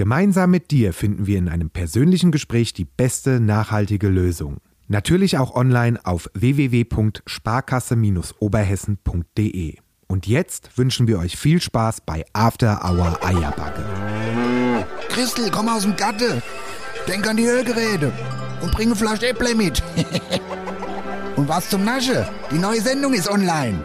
Gemeinsam mit dir finden wir in einem persönlichen Gespräch die beste nachhaltige Lösung. Natürlich auch online auf www.sparkasse-oberhessen.de. Und jetzt wünschen wir euch viel Spaß bei After Hour Eierbacke. Christel, komm aus dem Gatte. Denk an die Hörgeräte und bring eine Flasche Äpple mit. und was zum Nasche? Die neue Sendung ist online.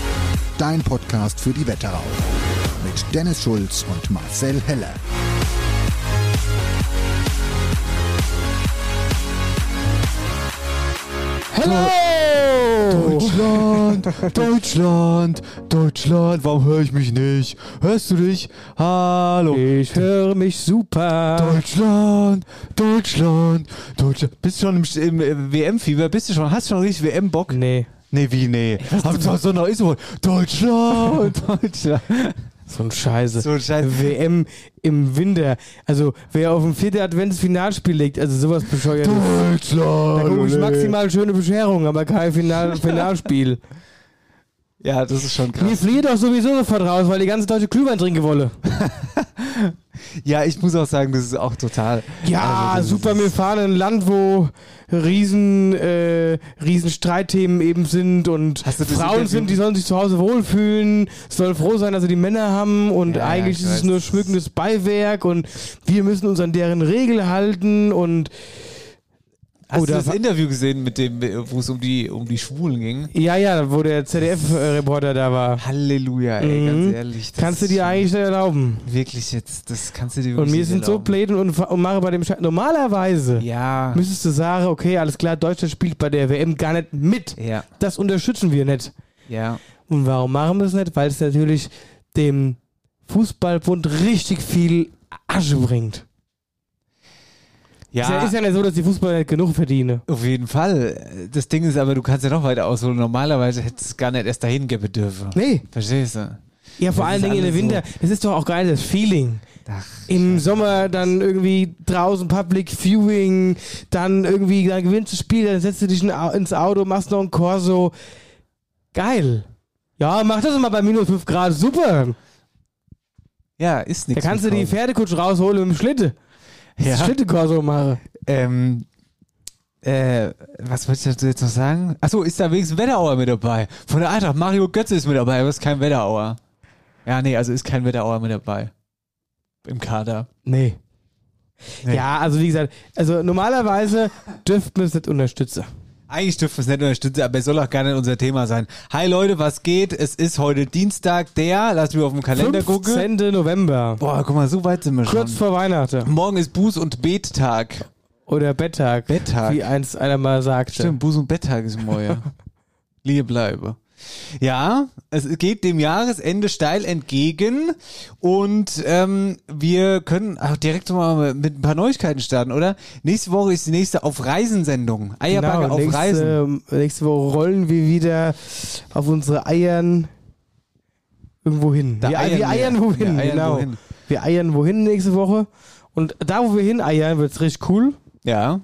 dein Podcast für die Wetterau. Mit Dennis Schulz und Marcel Heller. Hallo! Deutschland, Deutschland, Deutschland, warum höre ich mich nicht? Hörst du dich? Hallo. Ich höre mich super. Deutschland, Deutschland, Deutschland. Bist du schon im, im WM-Fieber? Bist du schon, hast du schon richtig WM-Bock? Nee. Nee, wie, nee. Aber so noch ist so, Deutschland, Deutschland. So ein Scheiße. So ein Scheiße. WM im Winter. Also, wer auf dem vierten Adventsfinalspiel legt, also sowas bescheuert. Deutschland. Da gucke ich maximal schöne Bescherung, aber kein Final Finalspiel. Ja, das ist schon krass. Mir flieht doch sowieso sofort raus, weil die ganze deutsche Glühwein trinken wolle. ja, ich muss auch sagen, das ist auch total. Ja, also, super. Wir fahren in ein Land, wo riesen, äh, riesen Streitthemen eben sind und Frauen sind, die sollen sich zu Hause wohlfühlen, sollen froh sein, dass sie die Männer haben und Ja, eigentlich ich ist es nur schmückendes Beiwerk und wir müssen uns an deren Regel halten und Hast Oh, du da das war- Interview gesehen, mit dem, wo es um die, um die Schwulen ging? ja, ja, wo der ZDF-Reporter da war. Halleluja, ey, Mhm. ganz ehrlich. das Kannst du dir eigentlich nicht erlauben. Wirklich jetzt, das kannst du dir Und wirklich wir nicht sind so blöd und, und mache bei dem Scheiß. Normalerweise Ja. müsstest du sagen, okay, alles klar, Deutschland spielt bei der WM gar nicht mit. Ja, Das unterstützen wir nicht. ja. Und warum machen wir es nicht? Weil es natürlich dem Fußballbund richtig viel Asche bringt. Ja, Ist, ja, ist ja nicht so, dass die Fußballer nicht genug verdienen. auf jeden Fall. Das Ding ist aber, du kannst ja noch weiter ausholen. Normalerweise hättest du es gar nicht erst dahin geben dürfen. Nee. Verstehst du? Ja, vor Das allen Dingen in der Winter. Das ist doch auch geil, das Feeling. Ach, Im Sommer dann irgendwie draußen Public Viewing, dann irgendwie, dann gewinnst du das Spiel, dann setzt du dich in- ins Auto, machst noch ein Corso. Geil. Ja, mach das mal bei minus 5 Grad. Super. ja, ist Da nichts. kannst du die Pferdekutsch rausholen mit dem Schlitte. Ja. Schlitte-Corso machen. Ähm, äh, was wollte ich jetzt noch sagen? Achso, ist da wenigstens Wetterauer mit dabei? Von der Eintracht, Mario Götze ist mit dabei, aber ist kein Wetterauer. Ja, nee, also ist kein Wetterauer mit dabei. Im Kader. Nee. Nee. Ja, also wie gesagt, also normalerweise dürften wir es nicht unterstützen. Eigentlich dürfen wir es nicht unterstützen, aber es soll auch nicht unser Thema sein. Hi Leute, was geht? Es ist heute Dienstag, der, lass mich auf den Kalender gucken. 15. November. Boah, guck mal, so weit sind wir schon. Kurz vor Weihnachten. Morgen ist Buß- und Bettag. Oder Betttag. Betttag. Wie eins einer mal sagte. Stimmt, Buß- und Betttag ist morgen. Liebe bleibe. Ja, es geht dem Jahresende steil entgegen und ähm, wir können auch direkt mal mit ein paar Neuigkeiten starten, oder? Nächste Woche ist die nächste auf Reisensendung. Eierbacke Genau, auf Reisen. nächste, nächste Woche rollen wir wieder auf unsere Eiern irgendwo hin. Wir, eiern wir wir. eiern wohin, Wir eiern genau. wohin. Wir eiern wohin nächste Woche. Und da, wo wir hin eiern, wird's richtig cool. Ja.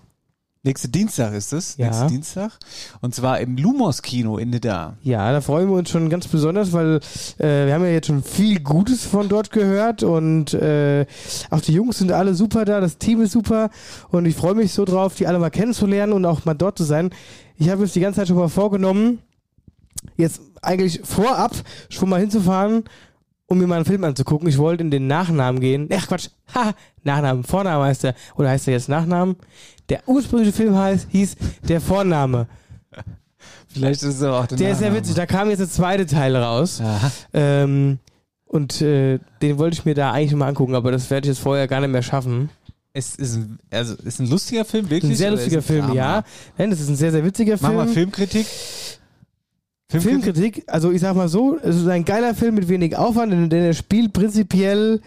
Nächste Dienstag ist es. Ja. Nächste Dienstag. Und zwar im Lumos Kino in da. Ja, da freuen wir uns schon ganz besonders, weil äh, wir haben ja jetzt schon viel Gutes von dort gehört und äh, auch die Jungs sind alle super da, das Team ist super und ich freue mich so drauf, die alle mal kennenzulernen und auch mal dort zu sein. Ich habe jetzt die ganze Zeit schon mal vorgenommen, jetzt eigentlich vorab schon mal hinzufahren um mir mal einen Film anzugucken. Ich wollte in den Nachnamen gehen. Ach Quatsch, ha, Nachnamen, Vorname heißt der, oder heißt er jetzt Nachnamen? Der ursprüngliche Film heißt, hieß Der Vorname. Vielleicht ist es auch der Der ist sehr witzig, da kam jetzt der zweite Teil raus. Ähm, und äh, den wollte ich mir da eigentlich mal angucken, aber das werde ich jetzt vorher gar nicht mehr schaffen. Es ist ein, also ist ein lustiger Film, wirklich? ein sehr lustiger Film, Drama? ja. Nein, das ist ein sehr, sehr witziger Mach Film. mal Filmkritik. Filmkritik, also ich sag mal so, es ist ein geiler Film mit wenig Aufwand, denn, denn er spielt prinzipiell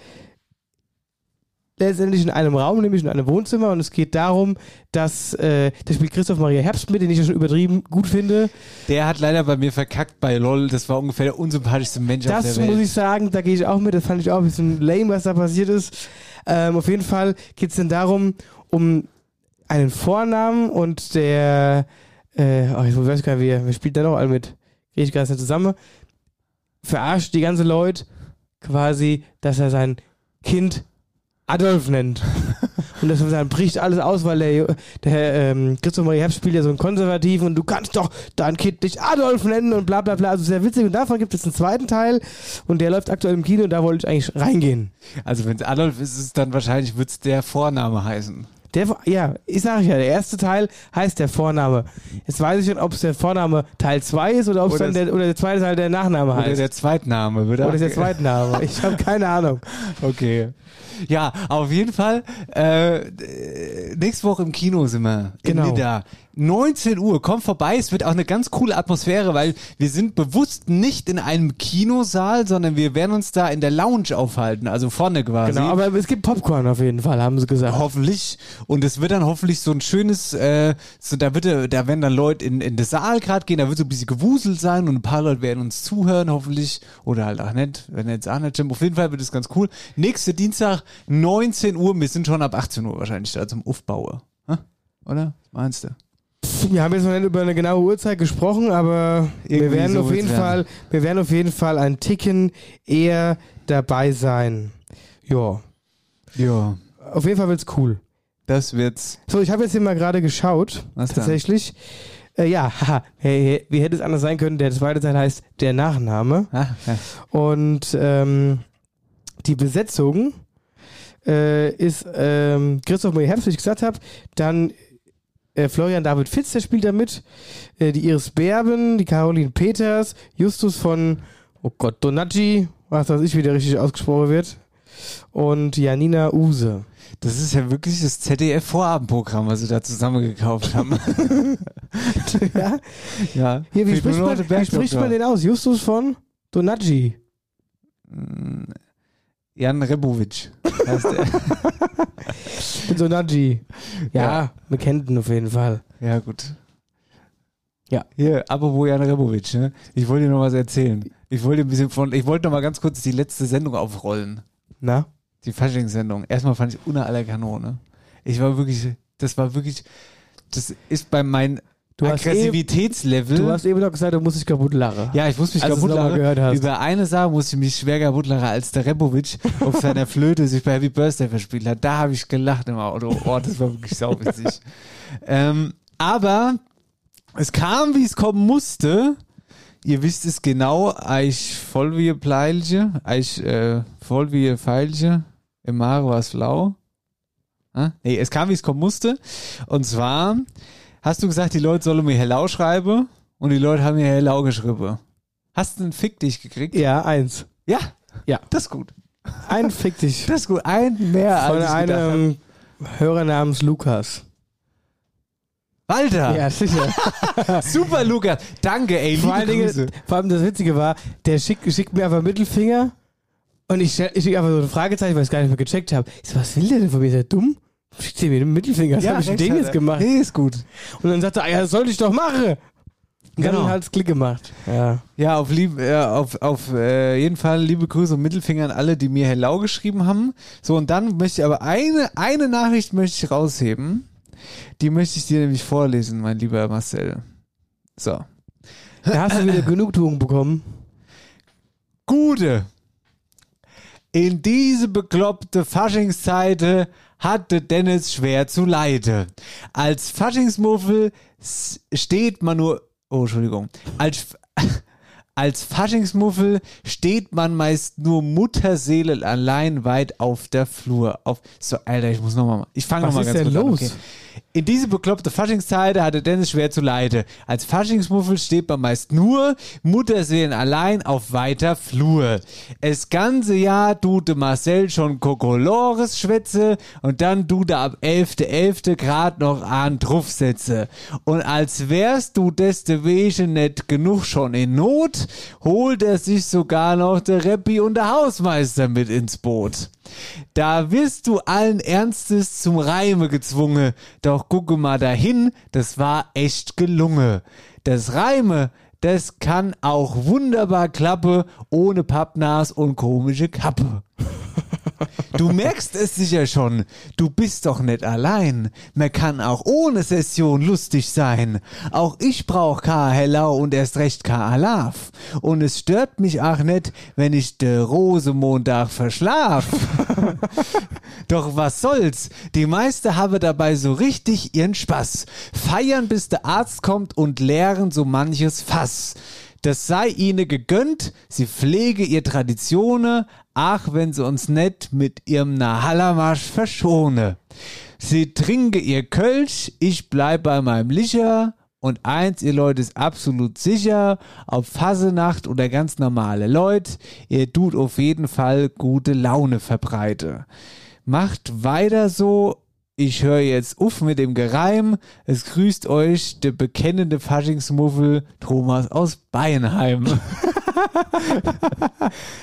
letztendlich in einem Raum, nämlich in einem Wohnzimmer und es geht darum, dass, äh, da spielt Christoph Maria Herbst mit, den ich ja schon übertrieben gut finde. Der hat leider bei mir verkackt bei LOL. Das war ungefähr der unsympathischste Mensch auf Das der Welt. muss ich sagen, da gehe ich auch mit, das fand ich auch ein bisschen lame, was da passiert ist. Ähm, auf jeden Fall geht es dann darum, um einen Vornamen und der, äh, oh, ich weiß gar nicht, wer, wer spielt da noch alle mit? Ich gar nicht zusammen. Verarscht die ganze Leute quasi, dass er sein Kind Adolf nennt. Und das dann bricht alles aus, weil der, der ähm, Christoph Maria Herbst spielt ja so einen Konservativen und du kannst doch dein Kind nicht Adolf nennen und bla bla bla. Also sehr witzig. Und davon gibt es einen zweiten Teil und der läuft aktuell im Kino und da wollte ich eigentlich reingehen. Also wenn es Adolf ist, ist es dann wahrscheinlich wird's der Vorname heißen. Der, ja, ich sage ja, der erste Teil heißt der Vorname. Jetzt weiß ich nicht, ob es der Vorname Teil 2 ist oder ob es Oder dann der, oder der zweite Teil der Nachname Oder heißt. der Zweitname. Wird oder der zweite Name. Ich habe keine Ahnung. Okay. Ja, auf jeden Fall. Äh, nächste Woche im Kino sind wir. Genau. Nidda. 19 Uhr, kommt vorbei. Es wird auch eine ganz coole Atmosphäre, weil wir sind bewusst nicht in einem Kinosaal, sondern wir werden uns da in der Lounge aufhalten, also vorne quasi. Genau, aber es gibt Popcorn auf jeden Fall, haben sie gesagt. Hoffentlich. Und es wird dann hoffentlich so ein schönes, äh, so, da wird, äh, da werden dann Leute in, in das Saal gerade gehen, da wird so ein bisschen gewuselt sein und ein paar Leute werden uns zuhören, hoffentlich. Oder halt auch nicht, wenn jetzt auch nicht stimmt. Auf jeden Fall wird es ganz cool. Nächste Dienstag, 19 Uhr, wir sind schon ab 18 Uhr wahrscheinlich da zum Aufbauen. Hä? Oder? Was meinst du? Wir haben jetzt noch nicht über eine genaue Uhrzeit gesprochen, aber wir werden so auf jeden Fall, wir werden auf jeden Fall ein Ticken eher dabei sein. Ja, Ja. auf jeden Fall wird's cool. Das wird's. So, ich habe jetzt hier mal gerade geschaut, Was tatsächlich. Äh, ja, haha, hey, hey, wie hätte es anders sein können? Der zweite Teil heißt der Nachname. Ah, ja. Und ähm, die Besetzung äh, ist ähm, Christoph Herbst, wie ich gesagt habe, dann äh, Florian David Fitz, der spielt da mit, äh, die Iris Berben, die Caroline Peters, Justus von, oh Gott, Donaggi, was weiß ich, wie der richtig ausgesprochen wird, und Janina Use. Das ist ja wirklich das ZDF-Vorabendprogramm, was sie da zusammengekauft haben. ja? ja. Hier, wie spricht, man, wie spricht man den aus? Justus von Donaggi. Jan Rebovic heißt er. Donaggi. Ja, Ja. wir kennen den auf jeden Fall. Ja, gut. Ja. Hier, apropos Jan Rebovic, ne? Ich wollte dir noch was erzählen. Ich wollte ein bisschen von, ich wollte noch mal ganz kurz die letzte Sendung aufrollen. Na? Die Faschingssendung. Erstmal fand ich unter aller Kanone. Ich war wirklich, das war wirklich, das ist bei meinem Du hast Aggressivitätslevel. Du hast eben noch gesagt, du musst dich kaputt lachen. ja, ich muss mich Als du's kaputt lachen. Über eine Sache muss ich mich schwer kaputt lachen, als der Rebovic auf seiner Flöte sich bei Happy Birthday verspielt hat. Da habe ich gelacht im Auto. Oh, das war wirklich sauwitzig. ähm, aber es kam, wie es kommen musste. Ihr wisst es genau, eich voll wie Pleilche, eich äh, voll wie ein Pfeilche, im Mare war es blau. Ah? Nee, es kam, wie es kommen musste. Und zwar hast du gesagt, die Leute sollen mir Hellau schreiben und die Leute haben mir Hellau geschrieben. Hast du einen Fick dich gekriegt? Ja, eins. Ja. Ja. Das ist gut. Ein Fick dich. Das ist gut. Ein mehr Von als gedacht einem Hörer namens Lukas. Walter. Ja, sicher. Super, Lukas. Danke, ey. vor, allen. Dingen, vor allem das Witzige war, der schickt, schickt mir einfach Mittelfinger und ich, ich schicke einfach so ein Fragezeichen, weil ich es gar nicht mehr gecheckt habe. Ich so, was will der denn von mir? Ist der dumm? Schickt der mir den Mittelfinger? Was habe ich denn rechts den hat jetzt gemacht? Nee, ist gut. Und dann sagt er, ah, ja, das sollte ich doch machen. Und Genau. dann hat es Klick gemacht. Ja. Ja, auf, lieb, äh, auf, auf äh, jeden Fall liebe Grüße und Mittelfinger an alle, die mir Hellau geschrieben haben. So, und dann möchte ich aber eine, eine Nachricht möchte ich rausheben. Die möchte ich dir nämlich vorlesen, mein lieber Marcel. So. Da hast du wieder Genugtuung bekommen. Gute. In diese bekloppte Faschingszeite hatte Dennis schwer zu leiden. Als Faschingsmuffel steht man nur, oh, Entschuldigung, als, Als Faschingsmuffel steht man meist nur Mutterseele allein weit auf der Flur. Auf, so, Alter, ich muss nochmal, ich fange Was nochmal ganz kurz an, los? okay. In diese bekloppte Faschingszeit hatte Dennis schwer zu leiden. Als Faschingsmuffel steht man meist nur Mutterseelen allein auf weiter Flur. Es ganze Jahr tute Marcel schon Kokolores schwätze und dann tute ab 11.11. grad noch an Truffsätze. Und als wärst du deste Wege nicht genug schon in Not, holt er sich sogar noch der Reppi und der Hausmeister mit ins Boot. Da wirst du allen Ernstes zum Reime gezwungen, doch gucke mal dahin, das war echt gelungen. Das Reime, das kann auch wunderbar klappe, ohne Pappnas und komische Kappe. Du merkst es sicher schon, du bist doch nicht allein. Man kann auch ohne Session lustig sein. Auch ich brauch K. Hellau und erst recht K. Alaf. Und es stört mich auch nicht, wenn ich de Rosemontag verschlaf. Doch was soll's? Die meiste habe dabei so richtig ihren Spaß. Feiern bis der Arzt kommt und leeren so manches Fass. Das sei ihnen gegönnt, sie pflege ihr Traditionen, ach, wenn sie uns nicht mit ihrem Nahalamasch verschone. Sie trinke ihr Kölsch, ich bleib bei meinem Licher, und eins, ihr Leute, ist absolut sicher, ob Fasenacht oder ganz normale Leute, ihr tut auf jeden Fall gute Laune verbreite. Macht weiter so, ich höre jetzt auf mit dem Gereim. Es grüßt euch der bekennende Faschingsmuffel Thomas aus Beinheim.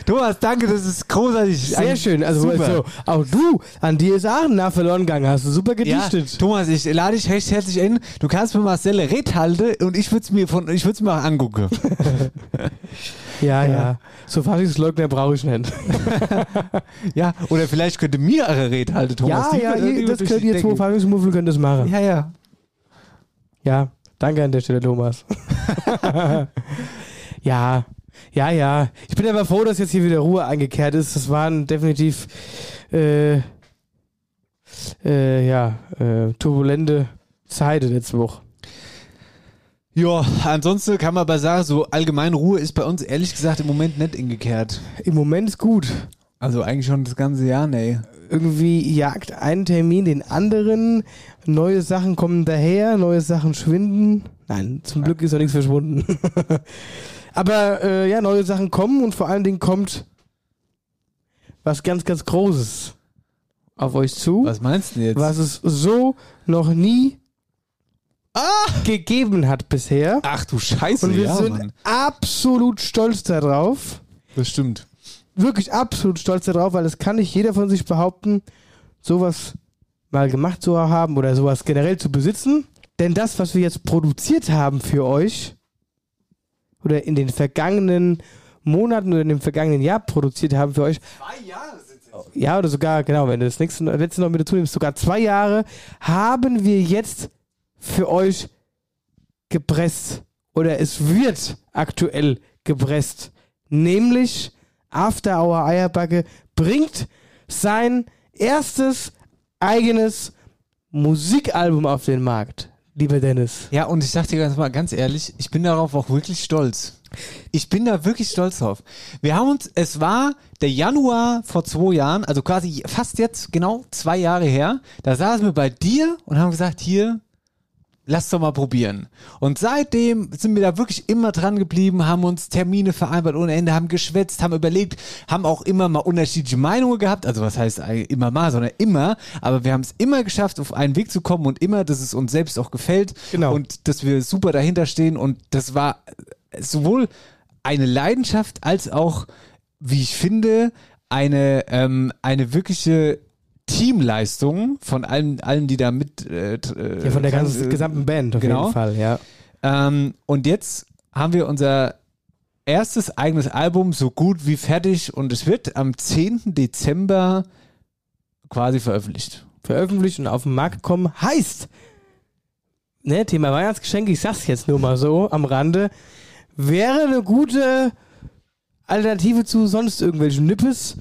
Thomas, danke, das ist großartig. Sehr Ein- schön. Also, also auch du, an dir ist Aachen nah verloren gegangen. Hast du super Ja, gedichtet. Thomas, ich lade dich recht herzlich ein. Du kannst mir Marcelle Red halten und ich würde es mir von, ich würde es mir auch angucken. Ja, ja. So Faschingsleugner brauche ich nicht. ja, oder vielleicht könnte mir eure Red halten, Thomas. ja, Die ja, ihr, das könnt ihr zwei Decke. Faschingsmuffel könnt das machen. Ja, ja. Ja, danke an der Stelle, Thomas. ja, ja, ja. Ich bin aber froh, dass jetzt hier wieder Ruhe eingekehrt ist. Das waren definitiv, äh, äh, ja, äh, turbulente Zeiten letzte Woche. Ja, ansonsten kann man aber sagen, so allgemein Ruhe ist bei uns ehrlich gesagt im Moment nicht ingekehrt. Im Moment ist gut. Also eigentlich schon das ganze Jahr, nee. Irgendwie jagt ein Termin den anderen, neue Sachen kommen daher, neue Sachen schwinden. Nein, zum Glück ist noch nichts verschwunden. Aber äh, ja, neue Sachen kommen und vor allen Dingen kommt was ganz, ganz Großes auf euch zu, Was meinst du jetzt? was es so noch nie gegeben hat bisher. Ach du Scheiße, Und wir ja, sind Mann. absolut stolz darauf. Das stimmt. wirklich absolut stolz darauf, weil das kann nicht jeder von sich behaupten, sowas mal gemacht zu haben oder sowas generell zu besitzen. Denn das, was wir jetzt produziert haben für euch oder in den vergangenen Monaten oder in dem vergangenen Jahr produziert haben für euch. Zwei Jahre sind es Ja, oder sogar, genau, wenn du das nächste, letzte noch mit dazu nimmst, sogar zwei Jahre, haben wir jetzt für euch gepresst. Oder es wird aktuell gepresst. Nämlich After Hour Eierbacke bringt sein erstes eigenes Musikalbum auf den Markt. Lieber Dennis. Ja, und ich sag dir ganz mal ganz ehrlich, ich bin darauf auch wirklich stolz. Ich bin da wirklich stolz drauf. Wir haben uns, es war der Januar vor zwei Jahren, also quasi fast jetzt genau zwei Jahre her, da saßen wir bei dir und haben gesagt, hier, lass doch mal probieren. Und seitdem sind wir da wirklich immer dran geblieben, haben uns Termine vereinbart ohne Ende, haben geschwätzt, haben überlegt, haben auch immer mal unterschiedliche Meinungen gehabt. Also was heißt immer mal, sondern immer. Aber wir haben es immer geschafft, auf einen Weg zu kommen und immer, dass es uns selbst auch gefällt. Genau. Und dass wir super dahinter stehen. Und das war sowohl eine Leidenschaft als auch, wie ich finde, eine, ähm, eine wirkliche Teamleistung von allen, allen, die da mit äh, äh, Ja, von der ganzen, äh, gesamten Band auf genau. jeden Fall, ja. ähm, und jetzt haben wir unser erstes eigenes Album so gut wie fertig und es wird am 10. Dezember quasi veröffentlicht. Veröffentlicht und auf den Markt kommen heißt, ne, Thema Weihnachtsgeschenke, ich sag's jetzt nur mal so am Rande, wäre eine gute Alternative zu sonst irgendwelchen Nippes.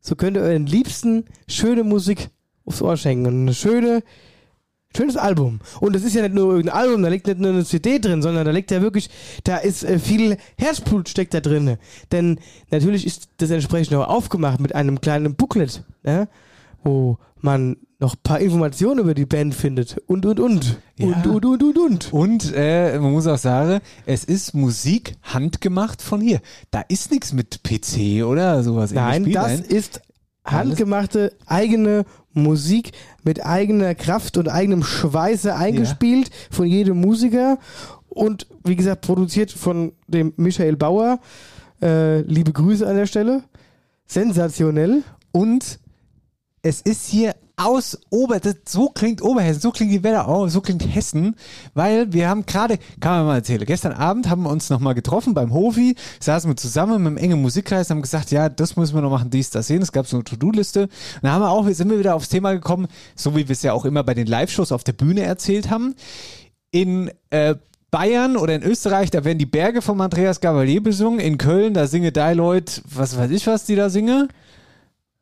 So könnt ihr euren Liebsten schöne Musik aufs Ohr schenken und eine schöne Schönes Album. Und das ist ja nicht nur irgendein Album, da liegt nicht nur eine CD drin, sondern da liegt ja wirklich, da ist äh, viel Herzblut steckt da drin. Denn natürlich ist das entsprechend auch aufgemacht mit einem kleinen Booklet, ne? Wo man noch ein paar Informationen über die Band findet. Und, und, und. Ja. Und, und, und, und, und. Und äh, man muss auch sagen, es ist Musik handgemacht von hier. Da ist nichts mit PC oder sowas. Nein, das ist handgemachte eigene Musik mit eigener Kraft und eigenem Schweiße eingespielt von jedem Musiker und wie gesagt produziert von dem Michael Bauer. Äh, liebe Grüße an der Stelle. Sensationell. Und es ist hier aus Ober, das, so klingt Oberhessen, so klingt die auch, so klingt Hessen, weil wir haben gerade, kann man mal erzählen, gestern Abend haben wir uns nochmal getroffen beim Hofi, saßen wir zusammen mit einem engen Musikkreis, haben gesagt, ja, das müssen wir noch machen, dies, das, sehen. Es gab so eine To-Do-Liste. Und dann haben wir auch, sind wir wieder aufs Thema gekommen, so wie wir es ja auch immer bei den Live-Shows auf der Bühne erzählt haben. In äh, Bayern oder in Österreich, da werden die Berge vom Andreas Gavalier besungen. In Köln, da singe die Leute, was weiß ich, was die da singe.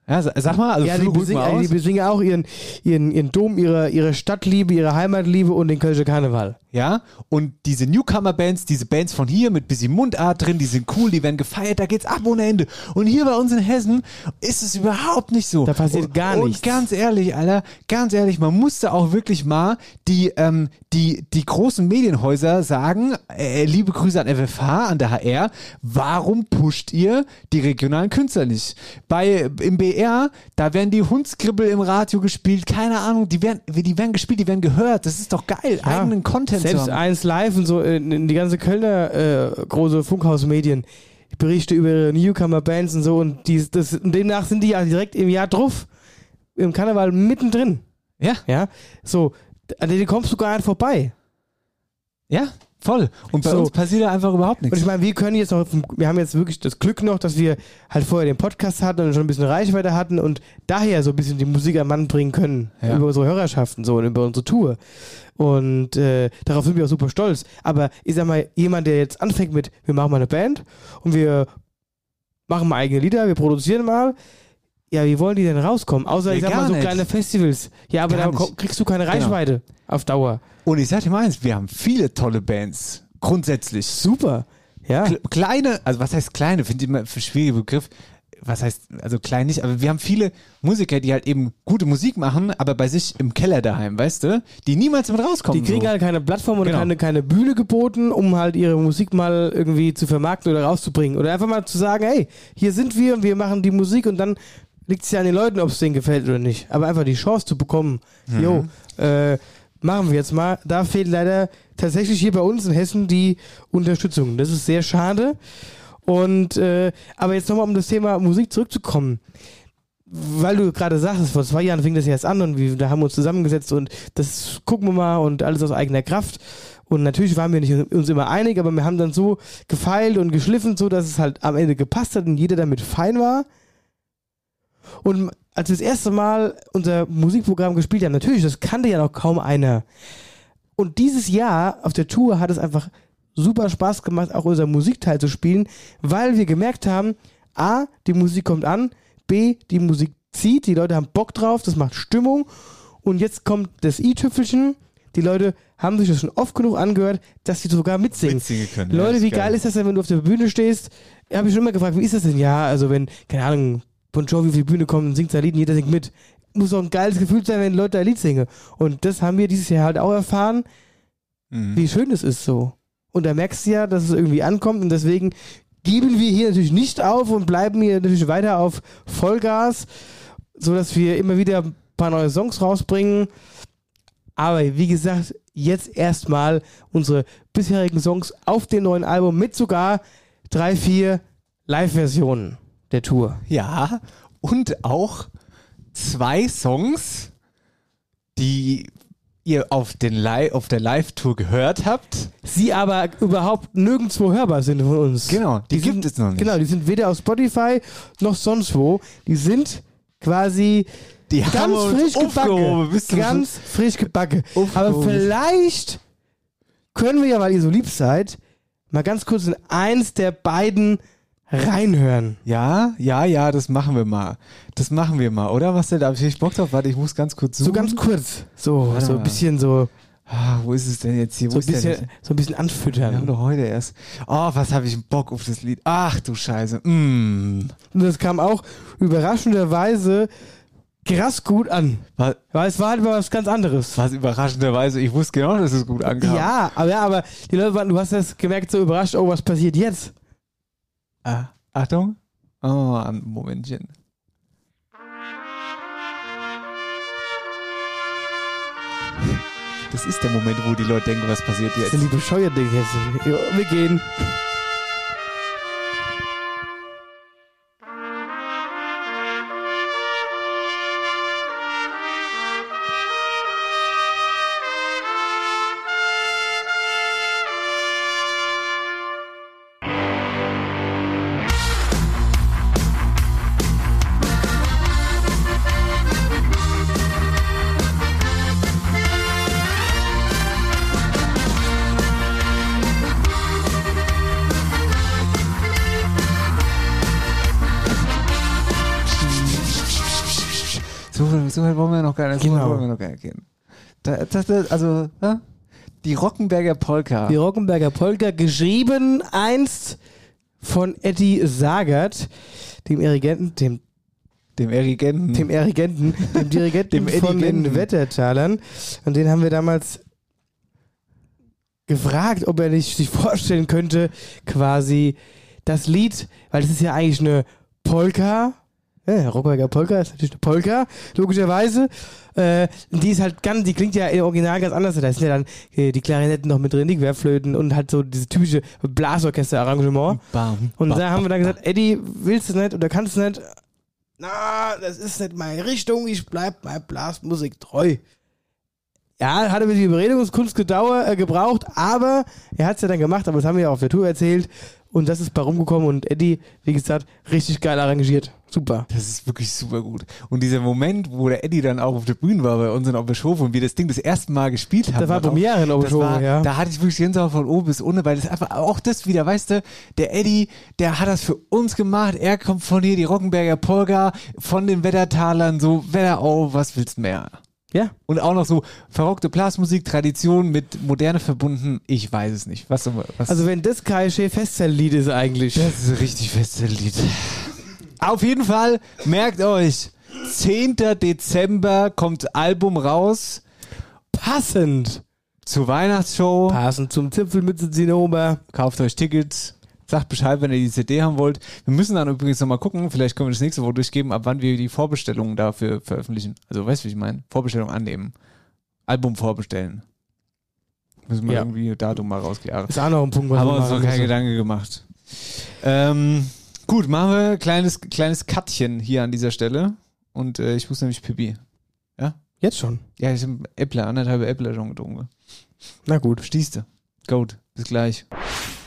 Ja, sa- sag mal, also ja, die besingen, mal die besingen auch ihren, ihren, ihren Dom, ihre, ihre Stadtliebe, ihre Heimatliebe und den Kölsche Karneval. Ja, und diese Newcomer-Bands, diese Bands von hier mit bisschen Mundart drin, die sind cool, die werden gefeiert, da geht's ab ohne Ende. Und hier bei uns in Hessen ist es überhaupt nicht so. Da passiert und, gar und nichts. ganz ehrlich, Alter, ganz ehrlich, man musste auch wirklich mal die, ähm, die, die großen Medienhäuser sagen, äh, liebe Grüße an FFH, an der HR, warum pusht ihr die regionalen Künstler nicht? Bei, im BR, da werden die Hundskribbel im Radio gespielt, keine Ahnung, die werden, die werden gespielt, die werden gehört, das ist doch geil, Ja, eigenen Content Selbst eins live und so in, in die ganze Kölner äh, große Funkhausmedien Berichte über ihre Newcomer-Bands und so und, die, das, und demnach sind die ja direkt im Jahr drauf. Im Karneval mittendrin. Ja. Ja. So, an denen kommst du gar nicht vorbei. Ja, voll. Und bei So. uns passiert da einfach überhaupt Und nichts. ich meine, wir können jetzt noch, wir haben jetzt wirklich das Glück noch, dass wir halt vorher den Podcast hatten und schon ein bisschen Reichweite hatten und daher so ein bisschen die Musik am Mann bringen können. Ja. Über unsere Hörerschaften so und über unsere Tour. Und äh, darauf sind wir auch super stolz. Aber ich sag mal, jemand, der jetzt anfängt mit, wir machen mal eine Band und wir machen mal eigene Lieder, wir produzieren mal. Ja, wie wollen die denn rauskommen? Außer, Nee, ich sag mal, so nicht. kleine Festivals. Ja, aber Gar da nicht. kriegst du keine Genau. Reichweite auf Dauer. Und ich sag dir mal eins, wir haben viele tolle Bands. Grundsätzlich. Super. Ja. Kle- Kleine, also was heißt kleine, finde ich immer ein schwieriger Begriff. Was heißt, also klein nicht, aber wir haben viele Musiker, die halt eben gute Musik machen, aber bei sich im Keller daheim, weißt du? Die niemals mit rauskommen. Die kriegen so. halt keine Plattform oder Genau. keine, keine Bühne geboten, um halt ihre Musik mal irgendwie zu vermarkten oder rauszubringen. Oder einfach mal zu sagen, hey, hier sind wir und wir machen die Musik und dann liegt es ja an den Leuten, ob es denen gefällt oder nicht. Aber einfach die Chance zu bekommen, Mhm. jo, äh, machen wir jetzt mal. Da fehlt leider tatsächlich hier bei uns in Hessen die Unterstützung. Das ist sehr schade. Und äh, aber jetzt nochmal um das Thema Musik zurückzukommen weil du gerade sagst, vor zwei Jahren fing das jetzt an und wir, da haben wir uns zusammengesetzt und das gucken wir mal und alles aus eigener Kraft. Und natürlich waren wir nicht uns immer einig, aber wir haben dann so gefeilt und geschliffen, so dass es halt am Ende gepasst hat und jeder damit fein war. Und als wir das erste Mal unser Musikprogramm gespielt haben, natürlich, das kannte ja noch kaum einer. Und dieses Jahr auf der Tour hat es einfach super Spaß gemacht, auch unser Musikteil zu spielen, weil wir gemerkt haben, A, die Musik kommt an, B, die Musik zieht, die Leute haben Bock drauf, das macht Stimmung. Und jetzt kommt das i-Tüpfelchen. Die Leute haben sich das schon oft genug angehört, dass sie sogar mitsingen. Mitsingen können, ja, Leute, ist wie geil. geil ist das denn, wenn du auf der Bühne stehst? Habe ich schon immer gefragt, wie ist das denn? Ja, also wenn, keine Ahnung, Bon Jovi auf die Bühne kommt und singt sein Lied und jeder singt mit. Muss doch ein geiles Gefühl sein, wenn Leute ein Lied singen. Und das haben wir dieses Jahr halt auch erfahren, Mhm. wie schön es ist so. Und da merkst du ja, dass es irgendwie ankommt und deswegen geben wir hier natürlich nicht auf und bleiben hier natürlich weiter auf Vollgas, sodass wir immer wieder ein paar neue Songs rausbringen. Aber wie gesagt, jetzt erstmal unsere bisherigen Songs auf dem neuen Album mit sogar drei, vier Live-Versionen der Tour. Ja, und auch zwei Songs, die ihr auf, den Li auf der Live-Tour gehört habt. Sie aber überhaupt nirgendwo hörbar sind von uns. Genau, die gibt sind, es noch nicht. Genau, die sind weder auf Spotify noch sonst wo. Die sind quasi Die haben ganz frisch zum Ganz frisch gebacken. Aber vielleicht können wir ja, weil ihr so lieb seid, mal ganz kurz in eins der beiden reinhören. Ja, ja, ja, das machen wir mal. Das machen wir mal, oder? Was denn? Da habe ich Bock drauf. Warte, ich muss ganz kurz So zoomen. ganz kurz. So, Warte so ein bisschen so, Ah, wo ist es denn jetzt hier? Wo so ein bisschen, denn? so ein bisschen Wir haben anfüttern. doch heute erst. Oh, was habe ich Bock auf das Lied. Ach du Scheiße. Mm. Und das kam auch überraschenderweise krass gut an. Was, Weil es war halt mal was ganz anderes. was überraschenderweise, ich wusste genau, dass es gut ankam. Ja, aber ja, aber die Leute waren, du hast das gemerkt, so überrascht, oh, was passiert jetzt? Ah, Achtung. Oh, ein Momentchen. Das ist der Moment, wo die Leute denken, was passiert Das sind jetzt. die bescheuert jetzt. Jo, wir gehen. Weit Genau. wollen wir noch gar gehen. Da, das, das, also, ja? die Rockenberger Polka. Die Rockenberger Polka, geschrieben einst von Eddie Sagert, dem Dirigenten, dem, dem Erigenten. dem Dirigenten, dem Dirigenten Dem von den. Wettertalern. Und den haben wir damals gefragt, ob er nicht sich vorstellen könnte, quasi das Lied, weil das ist ja eigentlich eine Polka. Ja, Rockberger Polka ist natürlich eine Polka, logischerweise. Äh, die ist halt ganz, die klingt ja im Original ganz anders. Da sind ja dann äh, die Klarinetten noch mit drin, die Querflöten und halt so dieses typische Blasorchester-Arrangement. Und da haben wir dann gesagt, Eddie, willst du es nicht oder kannst du es nicht? Na, das ist nicht meine Richtung, ich bleib bei Blasmusik treu. Ja, hat er mit die Überredungskunst gedauert, äh, gebraucht, aber er hat es ja dann gemacht, aber das haben wir ja auf der Tour erzählt und das ist bei rumgekommen und Eddie, wie gesagt, richtig geil arrangiert. Super. Das ist wirklich super gut. Und dieser Moment, wo der Eddie dann auch auf der Bühne war bei uns in Oberschof und wir das Ding das erste Mal gespielt haben. Das war Premiere in war, ja. Da hatte ich wirklich Gänsehaut von oben bis unten, weil das einfach auch das wieder, weißt du, der Eddie, der hat das für uns gemacht. Er kommt von hier, die Rockenberger Polka, von den Wettertalern, so Wetterau, was willst mehr? Ja. Und auch noch so verrockte Blasmusik, Tradition mit Moderne verbunden. Ich weiß es nicht. Was, was Also wenn das kein Festzelllied ist eigentlich. das ist ein richtig festes Lied. Auf jeden Fall, merkt euch, 10. Dezember kommt Album raus Passend. zur Weihnachtsshow. Passend zum Zipfel mit Zinnober. Kauft euch Tickets. Sagt Bescheid, wenn ihr die CD haben wollt. Wir müssen dann übrigens nochmal gucken, vielleicht können wir das nächste Woche durchgeben, ab wann wir die Vorbestellungen dafür veröffentlichen. Also, weißt du, wie ich meine? Vorbestellung annehmen. Album vorbestellen. Müssen wir Ja. irgendwie Datum mal rausgehen. Ist auch noch ein Punkt, was Haben wir uns noch machen keine müssen. Gedanken gemacht. Ähm, gut, machen wir ein kleines, kleines Cutchen hier an dieser Stelle. Und äh, ich muss nämlich Pipi. Jetzt schon. Ja, ich habe Äppler, anderthalb Äppler schon getrunken. Na gut. Du? Gut, bis gleich.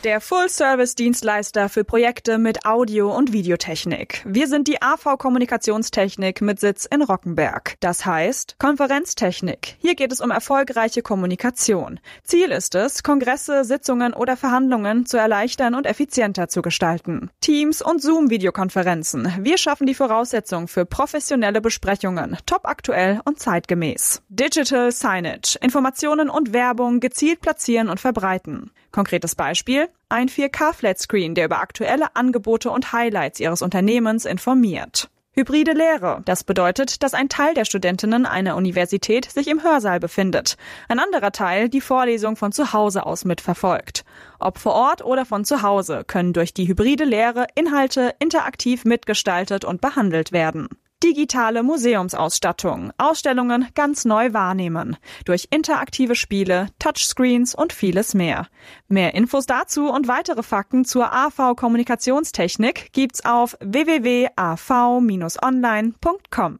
Der Full-Service-Dienstleister für Projekte mit Audio- und Videotechnik. Wir sind die AV Kommunikationstechnik mit Sitz in Rockenberg. Das heißt Konferenztechnik. Hier geht es um erfolgreiche Kommunikation. Ziel ist es, Kongresse, Sitzungen oder Verhandlungen zu erleichtern und effizienter zu gestalten. Teams und Zoom-Videokonferenzen. Wir schaffen die Voraussetzung für professionelle Besprechungen, top aktuell und zeitgemäß. Digital Signage. Informationen und Werbung gezielt platzieren und verbreiten. Konkretes Beispiel? Ein 4K-Flatscreen, der über aktuelle Angebote und Highlights Ihres Unternehmens informiert. Hybride Lehre. Das bedeutet, dass ein Teil der Studentinnen einer Universität sich im Hörsaal befindet. Ein anderer Teil die Vorlesung von zu Hause aus mitverfolgt. Ob vor Ort oder von zu Hause können durch die hybride Lehre Inhalte interaktiv mitgestaltet und behandelt werden. Digitale Museumsausstattung, Ausstellungen ganz neu wahrnehmen, durch interaktive Spiele, Touchscreens und vieles mehr. Mehr Infos dazu und weitere Fakten zur AV Kommunikationstechnik gibt's auf www.av-online.com.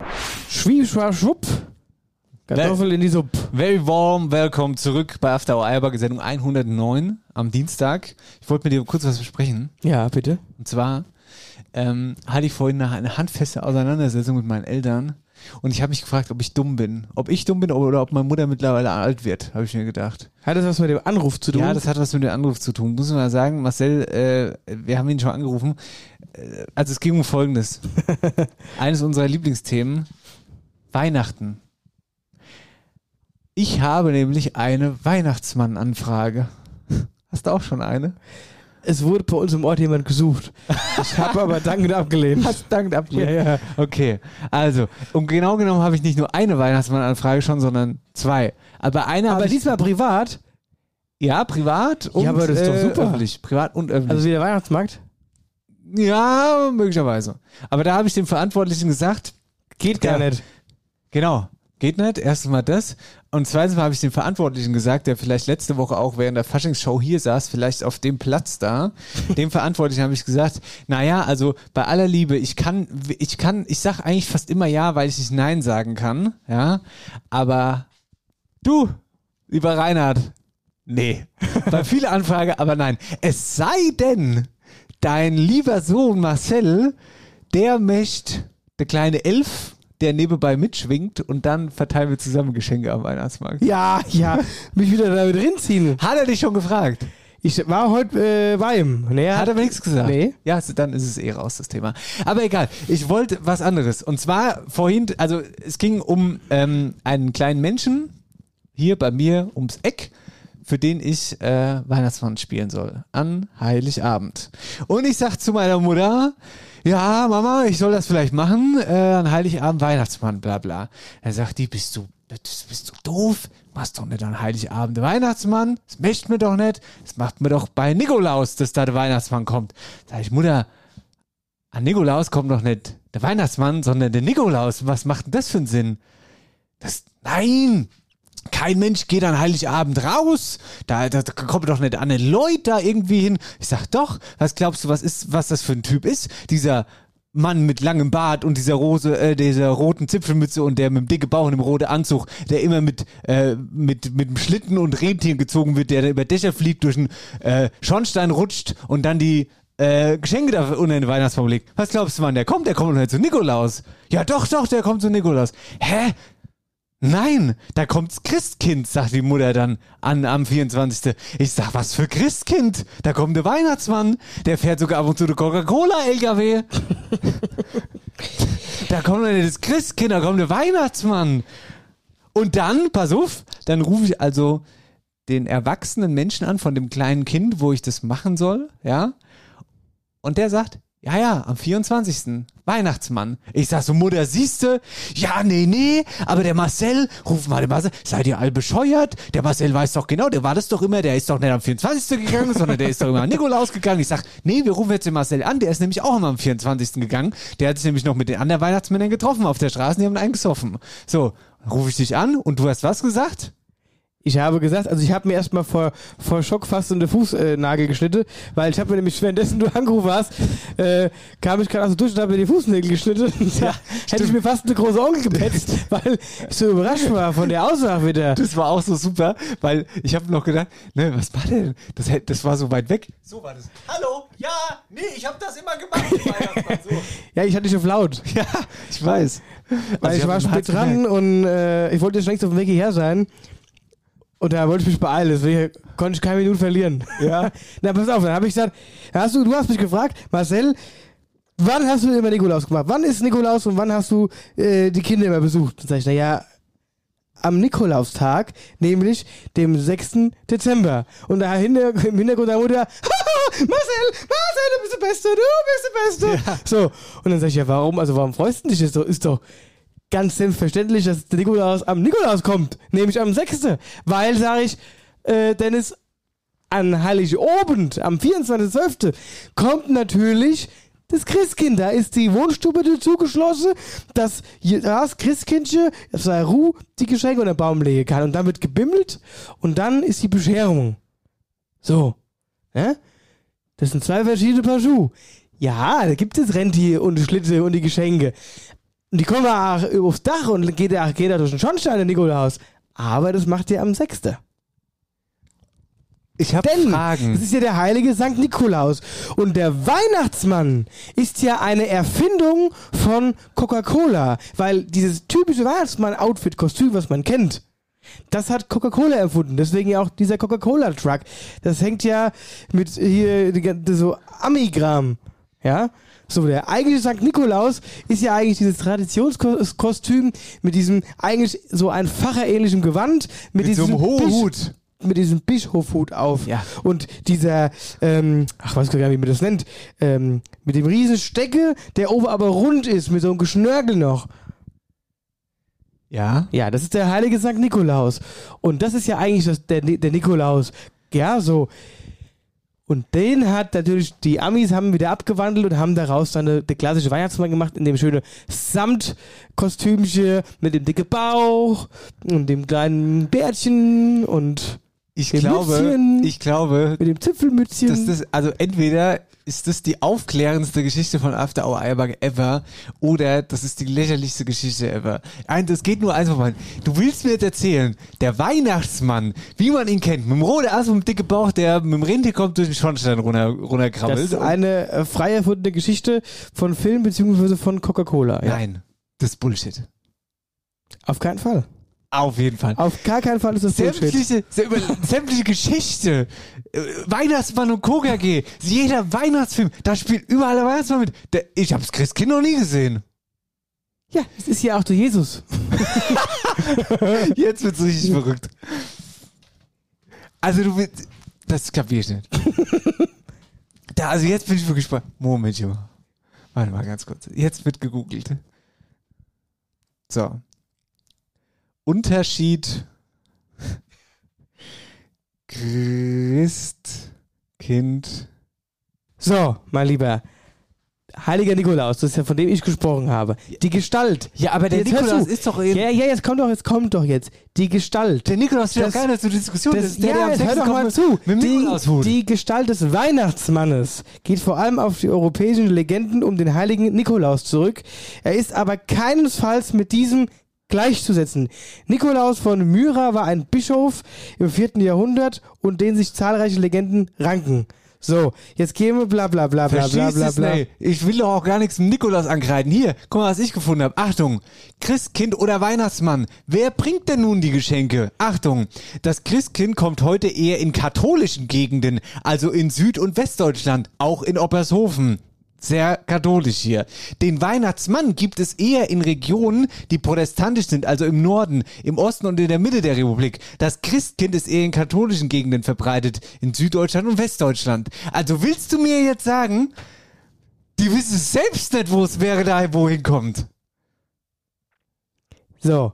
Schwieb, schwab, schwupp. Kartoffel in die Suppe. Very warm, welcome zurück bei After Hour Eierberg, Sendung 109 am Dienstag. Ich wollte mit dir kurz was besprechen. Ja, bitte. Und zwar ähm, hatte ich vorhin nach einer handfeste Auseinandersetzung mit meinen Eltern, Und ich habe mich gefragt, ob ich dumm bin. Ob ich dumm bin oder ob meine Mutter mittlerweile alt wird, habe ich mir gedacht. Hat das was mit dem Anruf zu tun? Ja, das hat was mit dem Anruf zu tun. Muss man mal sagen, Marcel, äh, wir haben ihn schon angerufen. Äh, also es ging um Folgendes. Eines unserer Lieblingsthemen, Weihnachten. Ich habe nämlich eine Weihnachtsmann-Anfrage. Hast du auch schon eine? Es wurde bei uns im Ort jemand gesucht. Ich habe aber dankend abgelehnt. Hast dankend abgelehnt? Ja, ja. Okay, also, um genau genommen habe ich nicht nur eine Weihnachtsmann-Anfrage schon, sondern zwei. Aber eine Aber diesmal privat. ja, privat und aber das ist doch äh, super. öffentlich. Privat und öffentlich. Also wie der Weihnachtsmarkt. ja, möglicherweise. Aber da habe ich dem Verantwortlichen gesagt, Geht gar Ja. nicht. Genau. Geht nicht. Erstens mal das. Und zweitens mal habe ich dem Verantwortlichen gesagt, der vielleicht letzte Woche auch während der Faschingsshow hier saß, vielleicht auf dem Platz da. Dem Verantwortlichen habe ich gesagt, naja, also bei aller Liebe, ich kann, ich kann, ich sag eigentlich fast immer ja, weil ich nicht Nein sagen kann. Ja. Aber du, lieber Reinhard, nee. Bei viele Anfrage, aber nein. Es sei denn, dein lieber Sohn Marcel, der möchte der kleine Elf, der nebenbei mitschwingt und dann verteilen wir zusammen Geschenke am Weihnachtsmarkt. Ja, ja. Mich wieder damit rinziehen. Hat er dich schon gefragt? Ich war heute äh, bei ihm. Nee, Hat er mir nichts gesagt? Nee. Ja, so, dann ist es eh raus, das Thema. Aber egal, ich wollte was anderes. Und zwar vorhin, also es ging um ähm, einen kleinen Menschen hier bei mir ums Eck, für den ich äh, Weihnachtsmann spielen soll. An Heiligabend. Und ich sag zu meiner Mutter, ja, Mama, ich soll das vielleicht machen, äh, an Heiligabend Weihnachtsmann, bla bla. Er sagt die, bist du, bist du doof? Machst doch nicht an Heiligabend Weihnachtsmann? Das möchte mir doch nicht. Das macht mir doch bei Nikolaus, dass da der Weihnachtsmann kommt. Sag ich, Mutter, an Nikolaus kommt doch nicht der Weihnachtsmann, sondern der Nikolaus. Was macht denn das für einen Sinn? Das, nein! Kein Mensch geht an Heiligabend raus. Da, da, kommt doch nicht an Leute da irgendwie hin. Ich sag doch, was glaubst du, was ist, was das für ein Typ ist? Dieser Mann mit langem Bart und dieser rose, äh, dieser roten Zipfelmütze und der mit dem dicken Bauch und dem roten Anzug, der immer mit, äh, mit, mit dem Schlitten und Rentieren gezogen wird, der, der über Dächer fliegt, durch einen äh, Schornstein rutscht und dann die äh, Geschenke da unter den Weihnachtsbaum legt. Was glaubst du, wann der kommt? Der kommt doch nicht zu Nikolaus. Ja, doch, doch, der kommt zu Nikolaus. Hä? Nein, da kommt's Christkind, sagt die Mutter dann an am 24. Ich sag, was für Christkind? Da kommt der Weihnachtsmann, der fährt sogar ab und zu der Coca-Cola-LKW. da kommt nicht das Christkind, da kommt der Weihnachtsmann. Und dann, pass auf, dann rufe ich also den erwachsenen Menschen an von dem kleinen Kind, wo ich das machen soll, ja. Und der sagt, ja, ja, am 24. Weihnachtsmann. Ich sag so, Mutter, siehste? Ja, nee, nee, aber der Marcel, ruf mal den Marcel, seid ihr all bescheuert? Der Marcel weiß doch genau, der war das doch immer, der ist doch nicht am 24. gegangen, sondern der ist doch immer an Nikolaus gegangen. Ich sag, nee, wir rufen jetzt den Marcel an, der ist nämlich auch immer am 24. gegangen. Der hat sich nämlich noch mit den anderen Weihnachtsmännern getroffen auf der Straße, die haben einen gesoffen. So, rufe ich dich an und du hast was gesagt? Ich habe gesagt, also ich habe mir erstmal vor, vor Schock fast in den Fußnagel geschnitten, weil ich habe mir nämlich, währenddessen du angerufen hast, äh, kam ich gerade aus der Dusche und habe mir die Fußnägel geschnitten. Ja, hätte ich mir fast eine große Onkel gepetzt, weil ich so überrascht war von der Aussage wieder. Das war auch so super, weil ich habe noch gedacht, ne, was war denn? Das, das war so weit weg. So war das. Hallo? Ja, nee, ich habe das immer gemacht. So. Ja, ich hatte dich auf laut. Ja, ich weiß. Weil Also ich, war hab- spät dran gemerkt. und äh, ich wollte jetzt längst auf dem Weg hierher sein. Und da wollte ich mich beeilen, deswegen konnte ich keine Minute verlieren. Ja. Na, pass auf, dann habe ich gesagt, hast du, du hast mich gefragt, Marcel, wann hast du immer Nikolaus gemacht? Wann ist Nikolaus und wann hast du äh, die Kinder immer besucht? Dann sag ich, naja, am Nikolaustag, nämlich dem 6. Dezember. Und da hinter, im Hintergrund der Mutter, Marcel, Marcel, du bist der Beste, du bist der Beste. So, und dann sag ich, ja, warum, also warum freust du dich? Ist doch, ist doch ganz selbstverständlich, dass der Nikolaus am Nikolaus kommt, nämlich am 6. Weil, sage ich, äh, Dennis, an Heiligabend, am 24.12. kommt natürlich das Christkind. Da ist die Wohnstube zugeschlossen, dass das Christkindchen auf seiner Ruhe die Geschenke unter den Baum legen kann. Und dann wird gebimmelt und dann ist die Bescherung. So. Ja? Das sind zwei verschiedene Paar Schuhe. Ja, da gibt es Rentier und Schlitte und die Geschenke. Und die kommen auch aufs Dach und geht da, geht durch den Schornstein, der Nikolaus. Aber das macht ihr am 6. Ich habe Denn Fragen. es ist ja der heilige Sankt Nikolaus. Und der Weihnachtsmann ist ja eine Erfindung von Coca-Cola. Weil dieses typische Weihnachtsmann-Outfit, Kostüm, was man kennt, das hat Coca-Cola erfunden. Deswegen ja auch dieser Coca-Cola-Truck. Das hängt ja mit hier so Amigramm. Ja? So, der eigentliche St. Nikolaus ist ja eigentlich dieses Traditionskostüm mit diesem eigentlich so ein facherähnlichen Gewand, mit, Mit so diesem einem hohen Bisch- Hut. mit diesem Bischofhut auf. Ja. Und dieser, ähm, ach, weiß gar nicht, wie man das nennt, ähm, mit dem riesen Stecke, der oben aber rund ist, mit so einem Geschnörkel noch. Ja. Ja, das ist der heilige St. Nikolaus. Und das ist ja eigentlich das, der, der Nikolaus. Ja, so. Und den hat natürlich, die Amis haben wieder abgewandelt und haben daraus dann eine, der klassische Weihnachtsmann gemacht, in dem schöne Samtkostümchen mit dem dicke Bauch und dem kleinen Bärtchen und Ich Dem glaube, Mützchen. ich glaube, mit dem Zipfelmützchen. das, also entweder ist das die aufklärendste Geschichte von After Hour Eierbach ever oder das ist die lächerlichste Geschichte ever. Ein, das geht nur eins vorbei. Du willst mir jetzt erzählen, der Weihnachtsmann, wie man ihn kennt, mit dem roten Ast und dem dicken Bauch, der mit dem Rentier kommt durch den Schornstein runter, Das runterkrabbelt. ist eine äh, frei erfundene Geschichte von Film beziehungsweise von Coca-Cola. Ja. Nein, das ist Bullshit. Auf keinen Fall. Auf jeden Fall. Auf gar keinen Fall ist das Bullshit. Sämtliche, sä- sämtliche Geschichte, Weihnachtsmann und Coca G, jeder Weihnachtsfilm, da spielt überall der Weihnachtsmann mit. Der, ich hab's Christkind noch nie gesehen. Ja, es ist ja auch der Jesus. Jetzt wird's richtig verrückt. Also du willst, das kapier ich nicht. da, also jetzt bin ich wirklich gespannt. Moment, Junge. Warte mal ganz kurz. Jetzt wird gegoogelt. So. Unterschied Christkind. So, mein Lieber. Heiliger Nikolaus, das ist ja von dem ich gesprochen habe. Die Gestalt. Ja, aber der Jetzt Nikolaus ist doch eben. Ja, ja, jetzt kommt doch, jetzt kommt doch jetzt. Die Gestalt. Der Nikolaus steht doch gar nicht zur Diskussion. Das, Das, der, ja, der jetzt hör 6. doch mal zu. Die, die Gestalt des Weihnachtsmannes geht vor allem auf die europäischen Legenden um den heiligen Nikolaus zurück. Er ist aber keinesfalls mit diesem gleichzusetzen. Nikolaus von Myra war ein Bischof im vierten Jahrhundert und den sich zahlreiche Legenden ranken. So, jetzt gehen wir bla bla bla bla bla Verstehst bla bla. Ich will doch auch gar nichts mit Nikolaus ankreiden. Hier, guck mal, was ich gefunden habe. Achtung, Christkind oder Weihnachtsmann. Wer bringt denn nun die Geschenke? Achtung, das Christkind kommt heute eher in katholischen Gegenden, also in Süd- und Westdeutschland, auch in Oppershofen. Sehr katholisch hier. Den Weihnachtsmann gibt es eher in Regionen, die protestantisch sind, also im Norden, im Osten und in der Mitte der Republik. Das Christkind ist eher in katholischen Gegenden verbreitet, in Süddeutschland und Westdeutschland. Also willst du mir jetzt sagen, die wissen selbst nicht, wo es wäre, da wohin kommt? So,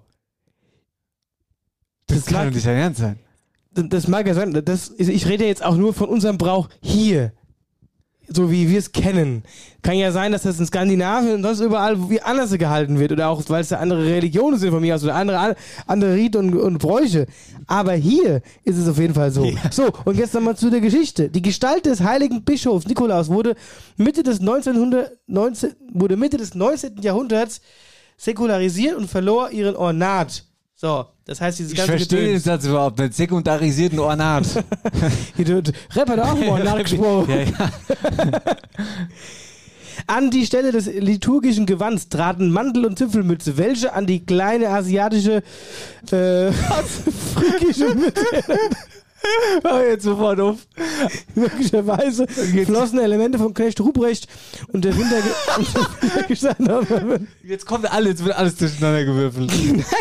Das, Das kann doch nicht dein Ernst sein. das mag ja sein, das, ich rede jetzt auch nur von unserem Brauch hier. So wie wir es kennen. Kann ja sein, dass das in Skandinavien und sonst überall wie anders gehalten wird. Oder auch, weil es da andere Religionen sind von mir aus oder andere, andere Riten und, und Bräuche. Aber hier ist es auf jeden Fall so. So, und jetzt nochmal zu der Geschichte. Die Gestalt des heiligen Bischofs Nikolaus wurde Mitte des 1919, wurde Mitte des 19. Jahrhunderts säkularisiert und verlor ihren Ornat. So, das heißt, dieses Ich ganze verstehe den. Satz überhaupt nicht. Sekundarisierten Ornat. Rapper hat auch mal nachgesprochen. ja, ja. An die Stelle des liturgischen Gewands traten Mantel und Zipfelmütze, welche an die kleine asiatische, äh, frikische Mütze Hör jetzt sofort auf. möglicherweise flossen Elemente vom Knecht Ruprecht und der Winter. Jetzt kommt alles, wird alles durcheinander gewürfelt.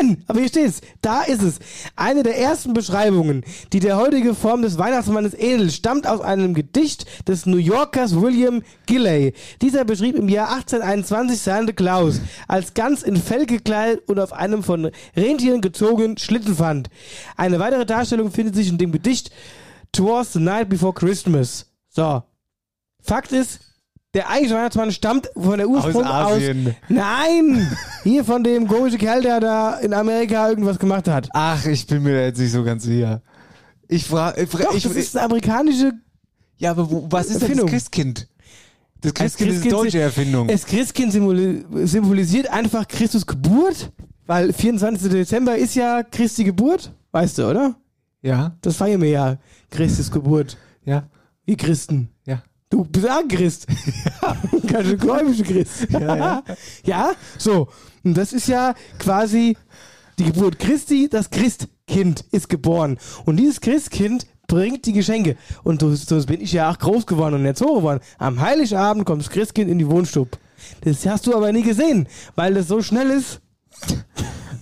Nein, aber hier steht's. Da ist es. Eine der ersten Beschreibungen, die der heutige Form des Weihnachtsmannes ähnelt, stammt aus einem Gedicht des New Yorkers William Gilley. Dieser beschrieb im Jahr 1821 Santa Claus als ganz in Fell gekleidet und auf einem von Rentieren gezogenen Schlittenpfand. Eine weitere Darstellung findet sich in dem Gedicht Twas the Night Before Christmas. So. Fakt ist, der eigentliche Weihnachtsmann stammt von der Ursprung aus, Asien. Nein! Hier von dem komischen Kerl, der da in Amerika irgendwas gemacht hat. Ach, ich bin mir da jetzt nicht so ganz sicher. Ich frage, ich, Doch, ich, das ist eine amerikanische. ja, aber wo, was ist denn das. Christkind? Das Als Christkind ist eine Christkind deutsche Erfindung. Das Christkind symboli symbolisiert einfach Christus Geburt, weil 24. Dezember ist ja Christi Geburt. Weißt du, oder? Ja, Das feiern wir ja. Christus Geburt. ja, Wie Christen. ja. Du bist ein Christ. Ganz schön gläubiger Christ. Ja, ja. ja, so. Und das ist ja quasi die Geburt Christi. Das Christkind ist geboren. Und dieses Christkind bringt die Geschenke. Und so, so bin ich ja auch groß geworden und erzogen worden. Am Heiligabend kommt das Christkind in die Wohnstube. Das hast du aber nie gesehen, weil das so schnell ist.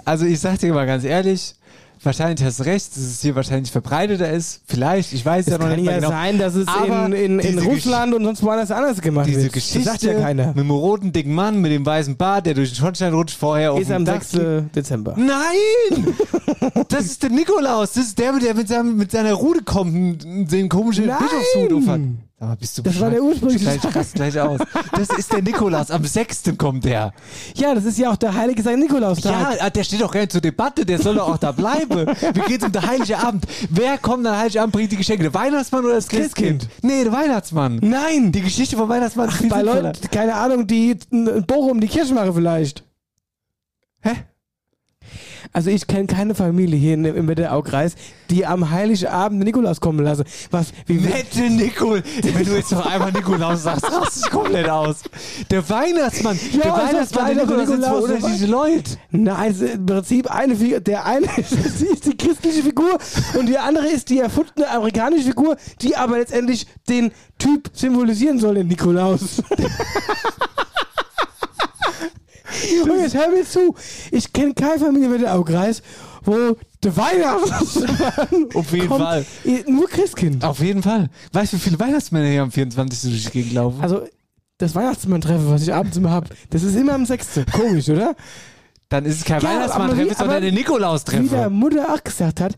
Also ich sag dir mal ganz ehrlich, wahrscheinlich hast du recht, dass es hier wahrscheinlich verbreiteter ist. Vielleicht, ich weiß Es ja noch kann nicht ja mehr genau. sein, dass es Aber in, in, in Russland und sonst woanders anders gemacht Diese wird. Geschichte Das sagt ja keiner. mit dem roten dicken Mann mit dem weißen Bart, der durch den Schornstein rutscht vorher Ist auf am dem Dach 6. Dezember. Nein! Das ist der Nikolaus. Das ist der, der mit, seinem, mit seiner Rude kommt und den komischen! Bischofshut aufhat. Mal, bist du Das war der ursprüngliche Gleich, gleich aus. Das ist der Nikolaus. Am 6. kommt der. Ja, das ist ja auch der heilige St. Nikolaustag. Ja, der steht doch gar nicht zur Debatte. Der soll doch auch da bleiben. Wie geht's um den Heiligen Abend? Wer kommt am Heiligen Abend, bringt die Geschenke? Der Weihnachtsmann oder das Christkind? Nee, der Weihnachtsmann. Nein! Die Geschichte vom Weihnachtsmann ist viel Bei. Leuten, keine Ahnung, die ein Bochum die Kirche machen vielleicht. Hä? Also ich kenne keine Familie hier in, im Wetteraukreis, die am Heiligen Abend den Nikolaus kommen lassen. Was, wie, Nette Nikol. Wenn du jetzt noch einmal Nikolaus sagst, rast dich komplett aus. Der Weihnachtsmann. Ja, der Weihnachtsmann, der Nikolaus sind Nikolaus, der unterschiedliche Leute. Nein, ist im Prinzip eine Figur. Der eine ist, ist die christliche Figur und die andere ist die erfundene amerikanische Figur, die aber letztendlich den Typ symbolisieren soll, den Nikolaus. und jetzt hör mir zu. Ich kenne keine Familie mit der Aukreis, wo der Weihnachtsmann Auf jeden kommt, Fall. Nur Christkind. Auf jeden Fall. Weißt du, wie viele Weihnachtsmänner hier am 24. durch die Gegend laufen? Also, das Weihnachtsmann-Treffen, was ich abends immer hab, das ist immer am 6. Komisch, oder? Dann ist es kein Ja, Weihnachtsmann-Treffen, wie- sondern ein Wie Nikolaus-Treffen. der Mutter auch gesagt hat,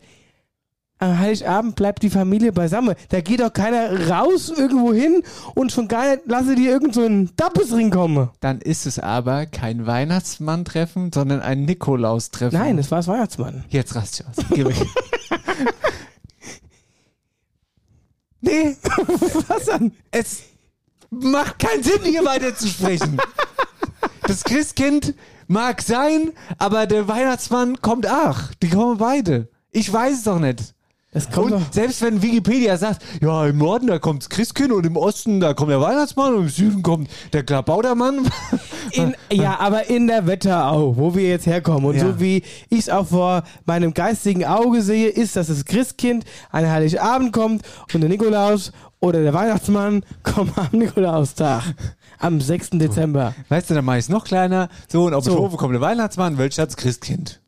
am Heiligabend bleibt die Familie beisammen. Da geht doch keiner raus irgendwo hin und schon gar nicht lasse die irgend so Dappesring kommen. Dann ist es aber kein Weihnachtsmann-Treffen, sondern ein Nikolaus-Treffen. Nein, das war das Weihnachtsmann. Jetzt rast ich aus. Geh weg. nee, Was dann? es macht keinen Sinn, hier weiter zu sprechen. Das Christkind mag sein, aber der Weihnachtsmann kommt auch. Die kommen beide. Ich weiß es doch nicht. Kommt und doch. selbst wenn Wikipedia sagt, ja, im Norden da kommt das Christkind und im Osten da kommt der Weihnachtsmann und im Süden kommt der Klabautermann. In, ja, aber in der Wetterau, wo wir jetzt herkommen und Ja. so wie ich es auch vor meinem geistigen Auge sehe, ist, dass das Christkind an Heiligabend kommt und der Nikolaus oder der Weihnachtsmann kommen am Nikolaustag. Am 6. Dezember. Weißt du, dann mach ich es noch kleiner. So, und auf So. den Hofe kommt der Weihnachtsmann, Weltstadt das Christkind.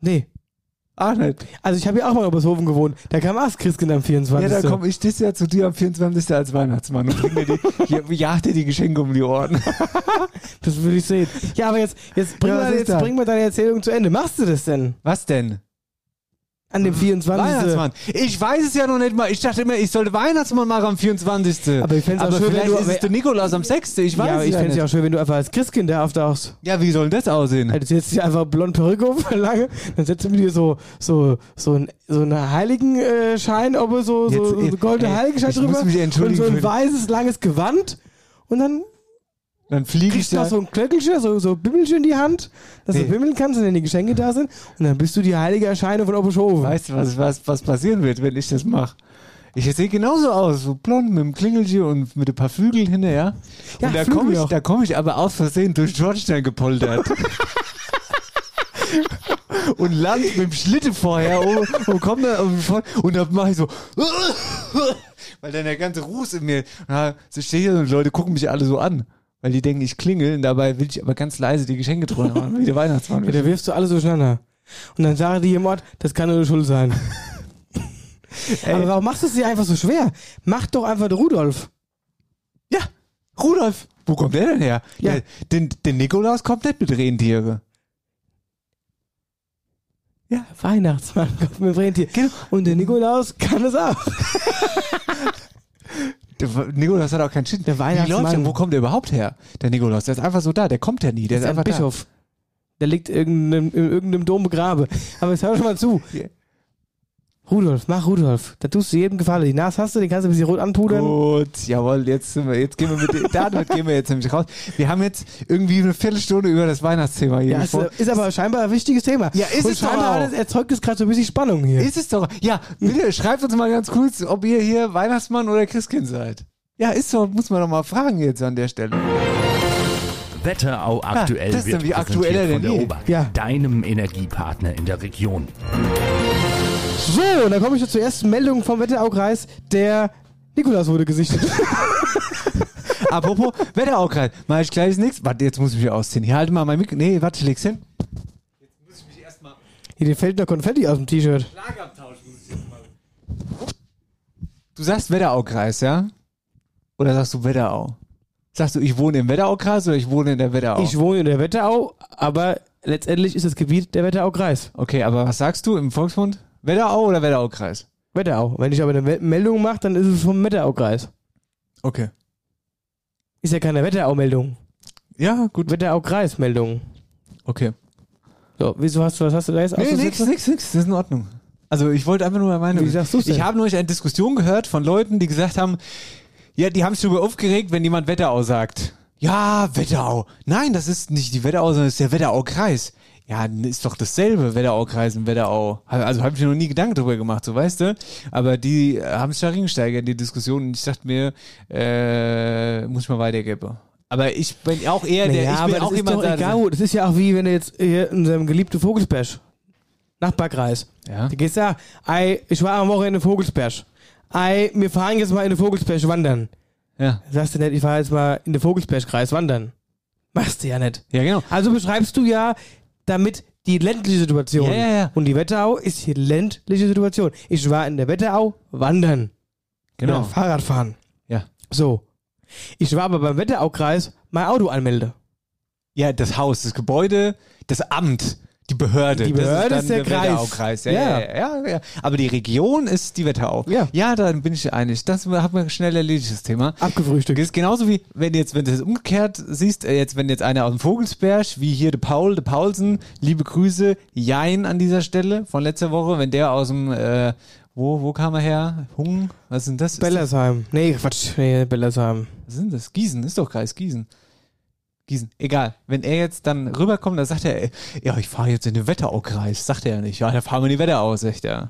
Nee. Ah, nicht. Also ich habe ja auch mal in Obershofen gewohnt. Da kam das Christkind am 24. Ja, da komme ich das ja zu dir am 24. als Weihnachtsmann und bring mir die, jag dir die Geschenke um die Ohren. Das will ich sehen. Ja, aber jetzt, jetzt, bring, Ja, ist jetzt bring mal deine Erzählung zu Ende. Machst du das denn? Was denn? An dem 24. Weihnachtsmann. Ich weiß es ja noch nicht mal. Ich dachte immer, ich sollte Weihnachtsmann machen am 24. Aber ich fänd's auch Aber schön, wenn vielleicht du- ist es der Nikolaus am 6. Ich weiß ja, aber es ich ja fände es ja auch schön, wenn du einfach als Christkind da auftauchst. Ja, wie soll das aussehen? Hättest du jetzt nicht einfach blond Perücke auf, lange, dann setzt du mir dir so, so, so, ein, so einen Heiligenschein, ob so, so, Jetzt, so einen goldenen ey, Heiligenschein drüber und so ein weißes, langes Gewand und dann Dann fliege ich kriegst du da. noch so ein Klöckelchen, so, so Bimmelchen in die Hand, dass Nee. du bimmeln kannst und dann die Geschenke da sind und dann bist du die heilige Erscheinung von Obershofen. Weißt du, was, was, was passieren wird, wenn ich das mache? Ich sehe genauso aus, so blond mit dem Klingelchen und mit ein paar Flügeln hinterher. Ja, und da komme ich, da komm ich aber aus Versehen durch Schornstein gepoltert. und land mit dem Schlitten vorher um, und komm da und, und dann mache ich so weil dann der ganze Ruß in mir na, so stehe ich hier und Leute gucken mich alle so an weil die denken ich klingel und dabei will ich aber ganz leise die Geschenke drunter machen wie der Weihnachtsmann Ja, da wirfst du alles durcheinander. Und dann sagen die im Ort, das kann nur Schuld sein. Aber warum machst du es dir einfach so schwer? Mach doch einfach den Rudolf. Ja, Rudolf. Wo kommt der denn her? Ja. Der, den, den Nikolaus kommt nicht mit Rentiere. Ja. Weihnachtsmann kommt mit Rentier. Genau. Und der Nikolaus kann es auch. Der Nikolaus hat auch keinen Shit. Der Weihnachtsmann. Der? Wo kommt der überhaupt her? Der Nikolaus, der ist einfach so da. Der kommt ja nie. Der ist ist ein einfach Rudolf, mach Rudolf. Da tust du jedem Gefallen. Die Nase hast du, den kannst du ein bisschen rot anpudern. Gut, jawohl, jetzt sind wir, jetzt gehen wir mit, dem- damit gehen wir jetzt nämlich raus. Wir haben jetzt irgendwie eine Viertelstunde über das Weihnachtsthema hier Ja, ist, ist aber scheinbar ein wichtiges Thema. Ja, ist Und es doch scheinbar auch. hat es- erzeugt es gerade so ein bisschen Spannung hier. Ist es doch. Ja, bitte schreibt uns mal ganz kurz, ob ihr hier Weihnachtsmann oder Christkind seid. Ja, ist so, muss man doch mal fragen jetzt an der Stelle. Wetterau aktuell das ist wird aktueller von denn der je. OBAK, Ja. deinem Energiepartner in der Region. So, und dann komme ich zur ersten Meldung vom Wetteraukreis. Der Nikolaus wurde gesichtet. Apropos Wetteraukreis, mach ich gleich nichts. Warte, jetzt muss ich mich ausziehen. Hier, halte mal mein Mikro. Nee, warte, ich leg's hin. Hier dir fällt noch Konfetti aus dem T-Shirt. Du sagst Wetteraukreis, ja? Oder sagst du Wetterau? Sagst du, ich wohne im Wetteraukreis oder ich wohne in der Wetterau? Ich wohne in der Wetterau, aber letztendlich ist das Gebiet der Wetteraukreis. okay, aber was sagst du im Volksmund? Wetterau oder Wetteraukreis? Wetterau. Wenn ich aber eine Me- Meldung mache, dann ist es vom Wetteraukreis. Okay. Ist ja keine Wetterau-Meldung. Ja, gut. Wetteraukreis-Meldung. Okay. So, wieso hast du, was hast du da jetzt Nee, nix, nix, nix. Das ist in Ordnung. Also ich wollte einfach nur meine. Wie sagst du's denn? Ich habe neulich eine Diskussion gehört von Leuten, die gesagt haben, ja, die haben sich darüber aufgeregt, wenn jemand Wetterau sagt. Ja, Wetterau. Nein, das ist nicht die Wetterau, sondern das ist der Wetteraukreis. Ja, ist doch dasselbe, Wetteraukreis und Wetterau. Also habe ich mir noch nie Gedanken drüber gemacht, so weißt du. Aber die äh, haben sich da reingesteigert in die Diskussion und ich dachte mir, äh, muss ich mal weitergeben. Aber ich bin auch eher der, Naja, ich aber bin auch ist jemand, doch der- egal. Das ist ja auch wie wenn du jetzt hier in seinem geliebten Vogelsberg, Nachbarkreis, Ja. du gehst da, ei, ich war am Wochenende in Vogelsberg. Ei, wir fahren jetzt mal in den Vogelsberg wandern. Ja. Sagst du nicht, ich fahre jetzt mal in den Vogelsbergkreis wandern. Machst du ja nicht. ja, genau. Also beschreibst du ja damit die ländliche Situation. Ja, ja, ja. Und die Wetterau ist die ländliche Situation. Ich war in der Wetterau wandern. Genau. Ja, Fahrrad fahren. Ja. So. Ich war aber beim Wetteraukreis mein Auto anmelde. Ja, das Haus, das Gebäude, das Amt, die Behörde. Die Behörde das ist der Kreis. Wetteraukreis. Ja, Ja. ja. Ja, ja. Aber die Region ist die Wetterau. Ja. Ja, dann bin ich einig. Das hat man schnell erledigt, das Thema. Abgefrühstückt. Das ist genauso wie, wenn jetzt, wenn du das umgekehrt siehst, äh, jetzt, wenn jetzt einer aus dem Vogelsberg, wie hier der Paul, der Paulsen, liebe Grüße, Jein an dieser Stelle von letzter Woche, wenn der aus dem, äh, wo, wo kam er her? Hung? Was ist denn das? Ist Bellersheim. Nee, Quatsch. Nee, Bellersheim. Was sind das? Gießen, ist doch Kreis Gießen. Gießen, egal. Wenn er jetzt dann rüberkommt, dann sagt er, ja, ich fahre jetzt in den Wetteraukreis. Sagt er ja nicht. Ja, da fahren wir in die Wetterau, sagt er.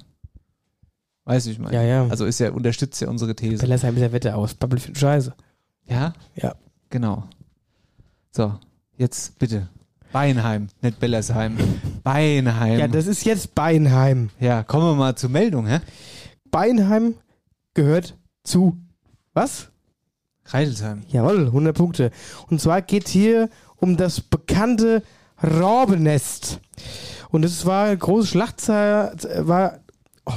Weißt du, wie ich meine? Ja, ja. Also ist er, unterstützt ja unsere These. Bellersheim ist ja Wetterau. Das Babbel für Scheiße. Ja? Ja. Genau. So, jetzt bitte. Beinheim, nicht Bellersheim. Beinheim. Ja, das ist jetzt Beinheim. ja, kommen wir mal zur Meldung, hä? Beinheim gehört zu was? Reidelsheim. Jawohl, 100 Punkte. Und zwar geht hier um das bekannte Rabenest. Und das war eine große Schlagzeile, war, oh.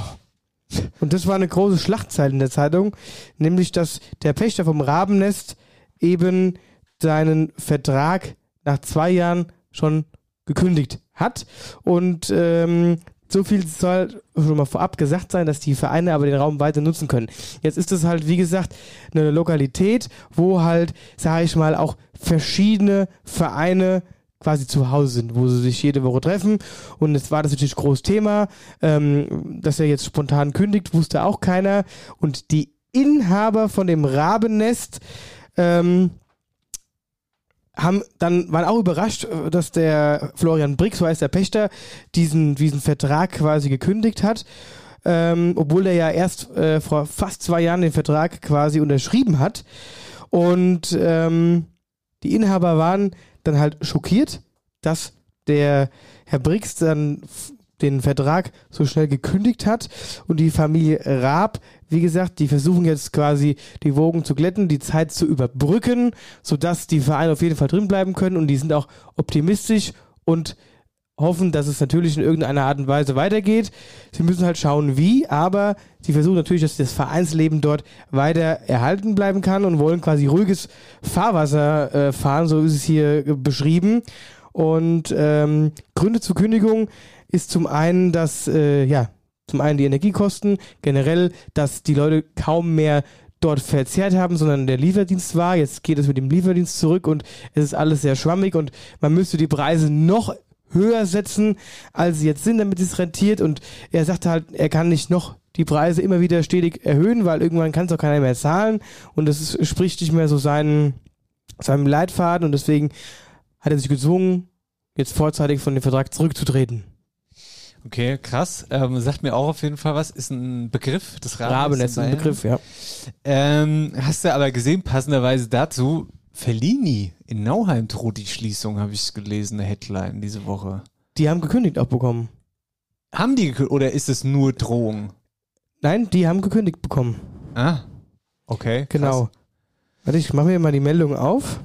und das war eine große Schlagzeile in der Zeitung, nämlich, dass der Pächter vom Rabennest eben seinen Vertrag nach zwei Jahren schon gekündigt hat. Und ähm, so viel soll schon mal vorab gesagt sein, dass die Vereine aber den Raum weiter nutzen können. Jetzt ist es halt, wie gesagt, eine Lokalität, wo halt, sage ich mal, auch verschiedene Vereine quasi zu Hause sind, wo sie sich jede Woche treffen. Und jetzt war das natürlich groß Thema, ähm, dass er jetzt spontan kündigt, wusste auch keiner. Und die Inhaber von dem Rabennest ähm, haben dann waren auch überrascht, äh, dass der Florian Brix, so heißt der Pächter, diesen, diesen Vertrag quasi gekündigt hat. Ähm, obwohl er ja erst äh, vor fast zwei Jahren den Vertrag quasi unterschrieben hat. Und ähm, die Inhaber waren dann halt schockiert, dass der Herr Brix dann den Vertrag so schnell gekündigt hat und die Familie Raab, wie gesagt, die versuchen jetzt quasi die Wogen zu glätten, die Zeit zu überbrücken, sodass die Vereine auf jeden Fall drin bleiben können und die sind auch optimistisch und hoffen, dass es natürlich in irgendeiner Art und Weise weitergeht. Sie müssen halt schauen, wie, aber sie versuchen natürlich, dass das Vereinsleben dort weiter erhalten bleiben kann und wollen quasi ruhiges Fahrwasser äh, fahren, so ist es hier beschrieben. Und ähm, Gründe zur Kündigung ist zum einen, dass äh, ja zum einen die Energiekosten, generell, dass die Leute kaum mehr dort verzehrt haben, sondern der Lieferdienst war. Jetzt geht es mit dem Lieferdienst zurück und es ist alles sehr schwammig und man müsste die Preise noch höher setzen, als sie jetzt sind, damit es rentiert. Und er sagte halt, er kann nicht noch die Preise immer wieder stetig erhöhen, weil irgendwann kann es auch keiner mehr zahlen. Und das spricht nicht mehr so seinen, seinem Leitfaden. Und deswegen hat er sich gezwungen, jetzt vorzeitig von dem Vertrag zurückzutreten. Okay, krass. Ähm, sagt mir auch auf jeden Fall was. Ist ein Begriff des Raben. Raben ist ein Begriff, ja. Ähm, hast du aber gesehen, passenderweise dazu, Fellini in Nauheim droht die Schließung, habe ich gelesen, eine Headline diese Woche. Die haben gekündigt auch bekommen. Haben die gekü- oder ist es nur Drohung? Nein, die haben gekündigt bekommen. Ah, okay. krass. Genau. Warte, ich mache mir mal die Meldung auf. Da kann ich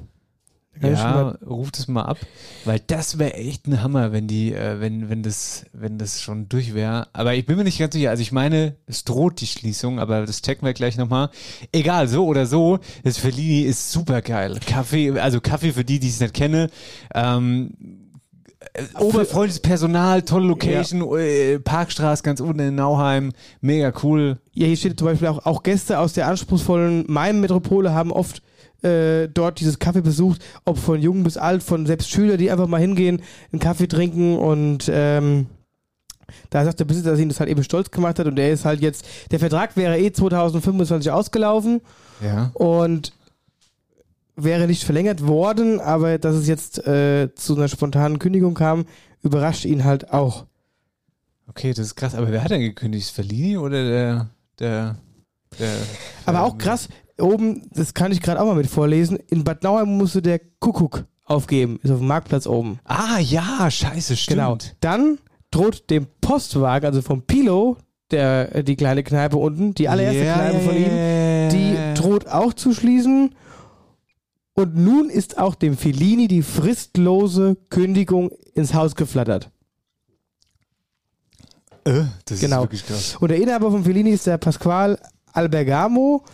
schon Ja, ruft es mal ab, weil das wäre echt ein Hammer, wenn die, äh, wenn, wenn das, wenn das schon durch wäre. Aber ich bin mir nicht ganz sicher. Also ich meine, es droht die Schließung, aber das checken wir gleich nochmal. Egal, so oder so, das Fellini ist super geil. Kaffee, also Kaffee für die, die es nicht kennen. Ähm, äh, oberfreundliches Personal, tolle Location, äh, Parkstraße ganz unten in Nauheim, mega cool. Ja, hier steht zum Beispiel auch, auch Gäste aus der anspruchsvollen Main-Metropole haben oft äh, dort dieses Kaffee besucht, ob von jung bis alt, von selbst Schüler, die einfach mal hingehen, einen Kaffee trinken und ähm, da sagt der Besitzer, dass ihn das halt eben stolz gemacht hat und der ist halt jetzt, der Vertrag wäre eh 2025 ausgelaufen Ja. und wäre nicht verlängert worden, aber dass es jetzt äh, zu einer spontanen Kündigung kam, überrascht ihn halt auch. Okay, das ist krass. Aber wer hat denn gekündigt? Fellini oder der, der, der Aber auch krass, oben, das kann ich gerade auch mal mit vorlesen, in Bad Nauheim musste der Kuckuck aufgeben, ist auf dem Marktplatz oben. Ah, ja, scheiße, stimmt. Genau. Dann droht dem Postwagen, also vom Pilo, der, äh, die kleine Kneipe unten, die allererste Ja, Kneipe von ihm, die droht auch zu schließen. Und nun ist auch dem Fellini die fristlose Kündigung ins Haus geflattert. Äh, das Genau. ist wirklich krass. Und der Inhaber von Fellini ist der Pasqual Albergamo.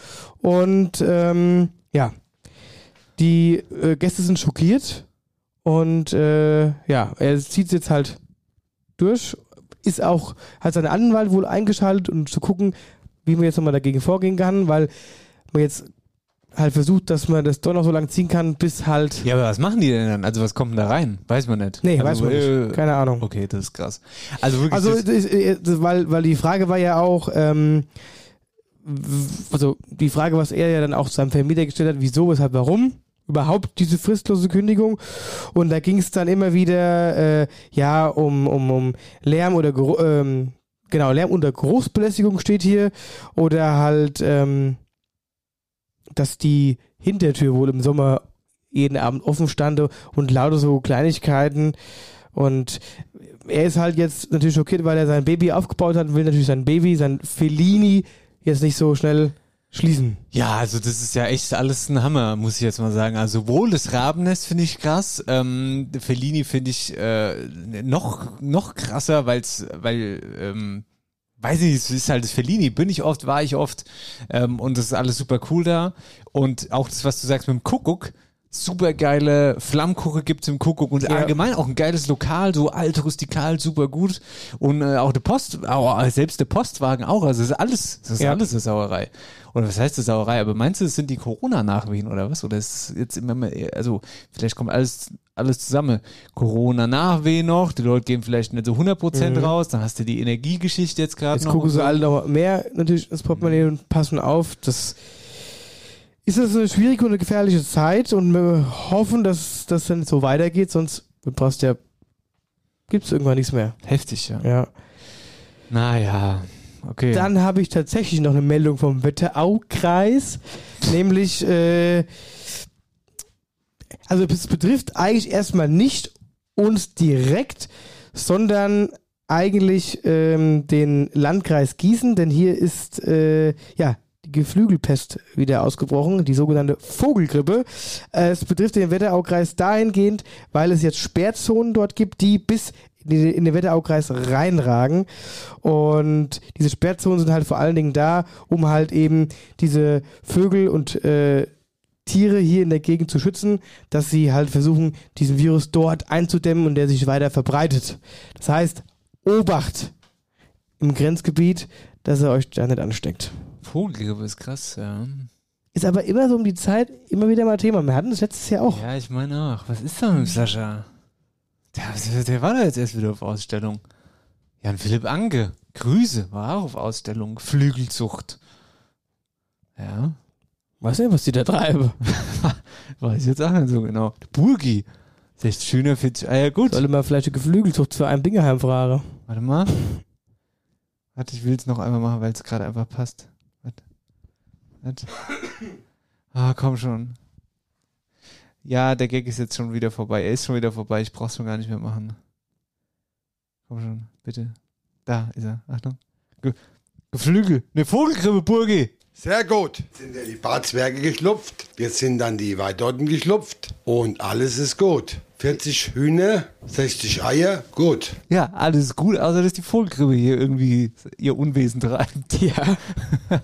Und ähm, ja, die äh, Gäste sind schockiert. Und äh, ja, er zieht es jetzt halt durch. Ist auch, hat seinen Anwalt wohl eingeschaltet, um zu gucken, wie man jetzt nochmal dagegen vorgehen kann, weil man jetzt halt versucht, dass man das doch noch so lange ziehen kann, bis halt. Ja, aber was machen die denn dann? Also was kommt denn da rein? Weiß man nicht. Nee, also, weiß man äh, nicht. Keine Ahnung. Okay, das ist krass. Also wirklich. Also, das, äh, weil, weil die Frage war ja auch, ähm, also die Frage, was er ja dann auch seinem Vermieter gestellt hat, wieso, weshalb, warum überhaupt diese fristlose Kündigung. Und da ging es dann immer wieder, äh, ja, um, um, um Lärm oder, ähm, genau, Lärm unter Großbelästigung steht hier. Oder halt, ähm, dass die Hintertür wohl im Sommer jeden Abend offen stand und lauter so Kleinigkeiten. Und er ist halt jetzt natürlich schockiert, weil er sein Baby aufgebaut hat und will natürlich sein Baby, sein Fellini, jetzt nicht so schnell schließen. ja, also das ist ja echt alles ein Hammer, muss ich jetzt mal sagen. Also sowohl das Rabennest finde ich krass, ähm, Fellini finde ich äh, noch noch krasser, weil's, weil ähm, weiß nicht, es ist halt das Fellini, bin ich oft, war ich oft ähm, und das ist alles super cool da und auch das, was du sagst mit dem Kuckuck, super geile Flammkuche gibt's im Kuckuck und Ja. allgemein auch ein geiles Lokal, so alt, rustikal, super gut und äh, auch der Post, auch, selbst der Postwagen auch, also ist alles, das ist Ja. alles eine Sauerei. Oder was heißt das Sauerei? Aber meinst du, es sind die Corona-Nachwehen oder was? Oder ist es jetzt immer mehr, also vielleicht kommt alles, alles zusammen. Corona-Nachwehen noch, die Leute gehen vielleicht nicht so 100% Mhm. raus, dann hast du die Energiegeschichte jetzt gerade Jetzt noch. gucken und sie so. alle noch mehr natürlich ins Portemonnaie und passen auf. Das ist das eine schwierige und eine gefährliche Zeit und wir hoffen, dass das dann so weitergeht, sonst brauchst ja gibt es irgendwann nichts mehr. Heftig, ja. Ja. Naja, okay. Dann habe ich tatsächlich noch eine Meldung vom Wetteraukreis, nämlich, äh, also es betrifft eigentlich erstmal nicht uns direkt, sondern eigentlich ähm, den Landkreis Gießen, denn hier ist äh, ja Geflügelpest wieder ausgebrochen, die sogenannte Vogelgrippe. Äh, es betrifft den Wetteraukreis dahingehend, weil es jetzt Sperrzonen dort gibt, die bis in den- Wetteraukreis reinragen. Und diese Sperrzonen sind halt vor allen Dingen da, um halt eben diese Vögel und äh, Tiere hier in der Gegend zu schützen, dass sie halt versuchen, diesen Virus dort einzudämmen und der sich weiter verbreitet. Das heißt, Obacht im Grenzgebiet, dass er euch da nicht ansteckt. Vogelgrippe ist krass, ja. Ist aber immer so um die Zeit immer wieder mal Thema. Wir hatten das letztes Jahr auch. Ja, ich meine auch. Was ist da mit Sascha? Der, der war da jetzt erst wieder auf Ausstellung. Jan Philipp Anke. Grüße, war auch auf Ausstellung. Flügelzucht. Ja, Weiß nicht, was die da treiben. weiß ich jetzt auch nicht so genau. Burgi. 60 schöner 40. Ah ja, gut. Sollte man vielleicht eine Geflügelzucht zu einem Dingeheim fragen. Warte mal. Warte, ich will es noch einmal machen, weil es gerade einfach passt. Ah, komm schon. Ja, der Gag ist jetzt schon wieder vorbei. Er ist schon wieder vorbei. Ich brauch's schon gar nicht mehr machen. Komm schon, bitte. Da ist er. Achtung. Ge Geflügel. Eine Vogelgrippe, Burgi. Sehr gut. Sind ja die Barzwerge geschlupft. Jetzt sind dann die Weidotten geschlupft. Und alles ist gut. 40 Hühner, 60 Eier, gut. Ja, alles gut, außer dass die Vogelgrippe hier irgendwie ihr Unwesen treibt. Ja.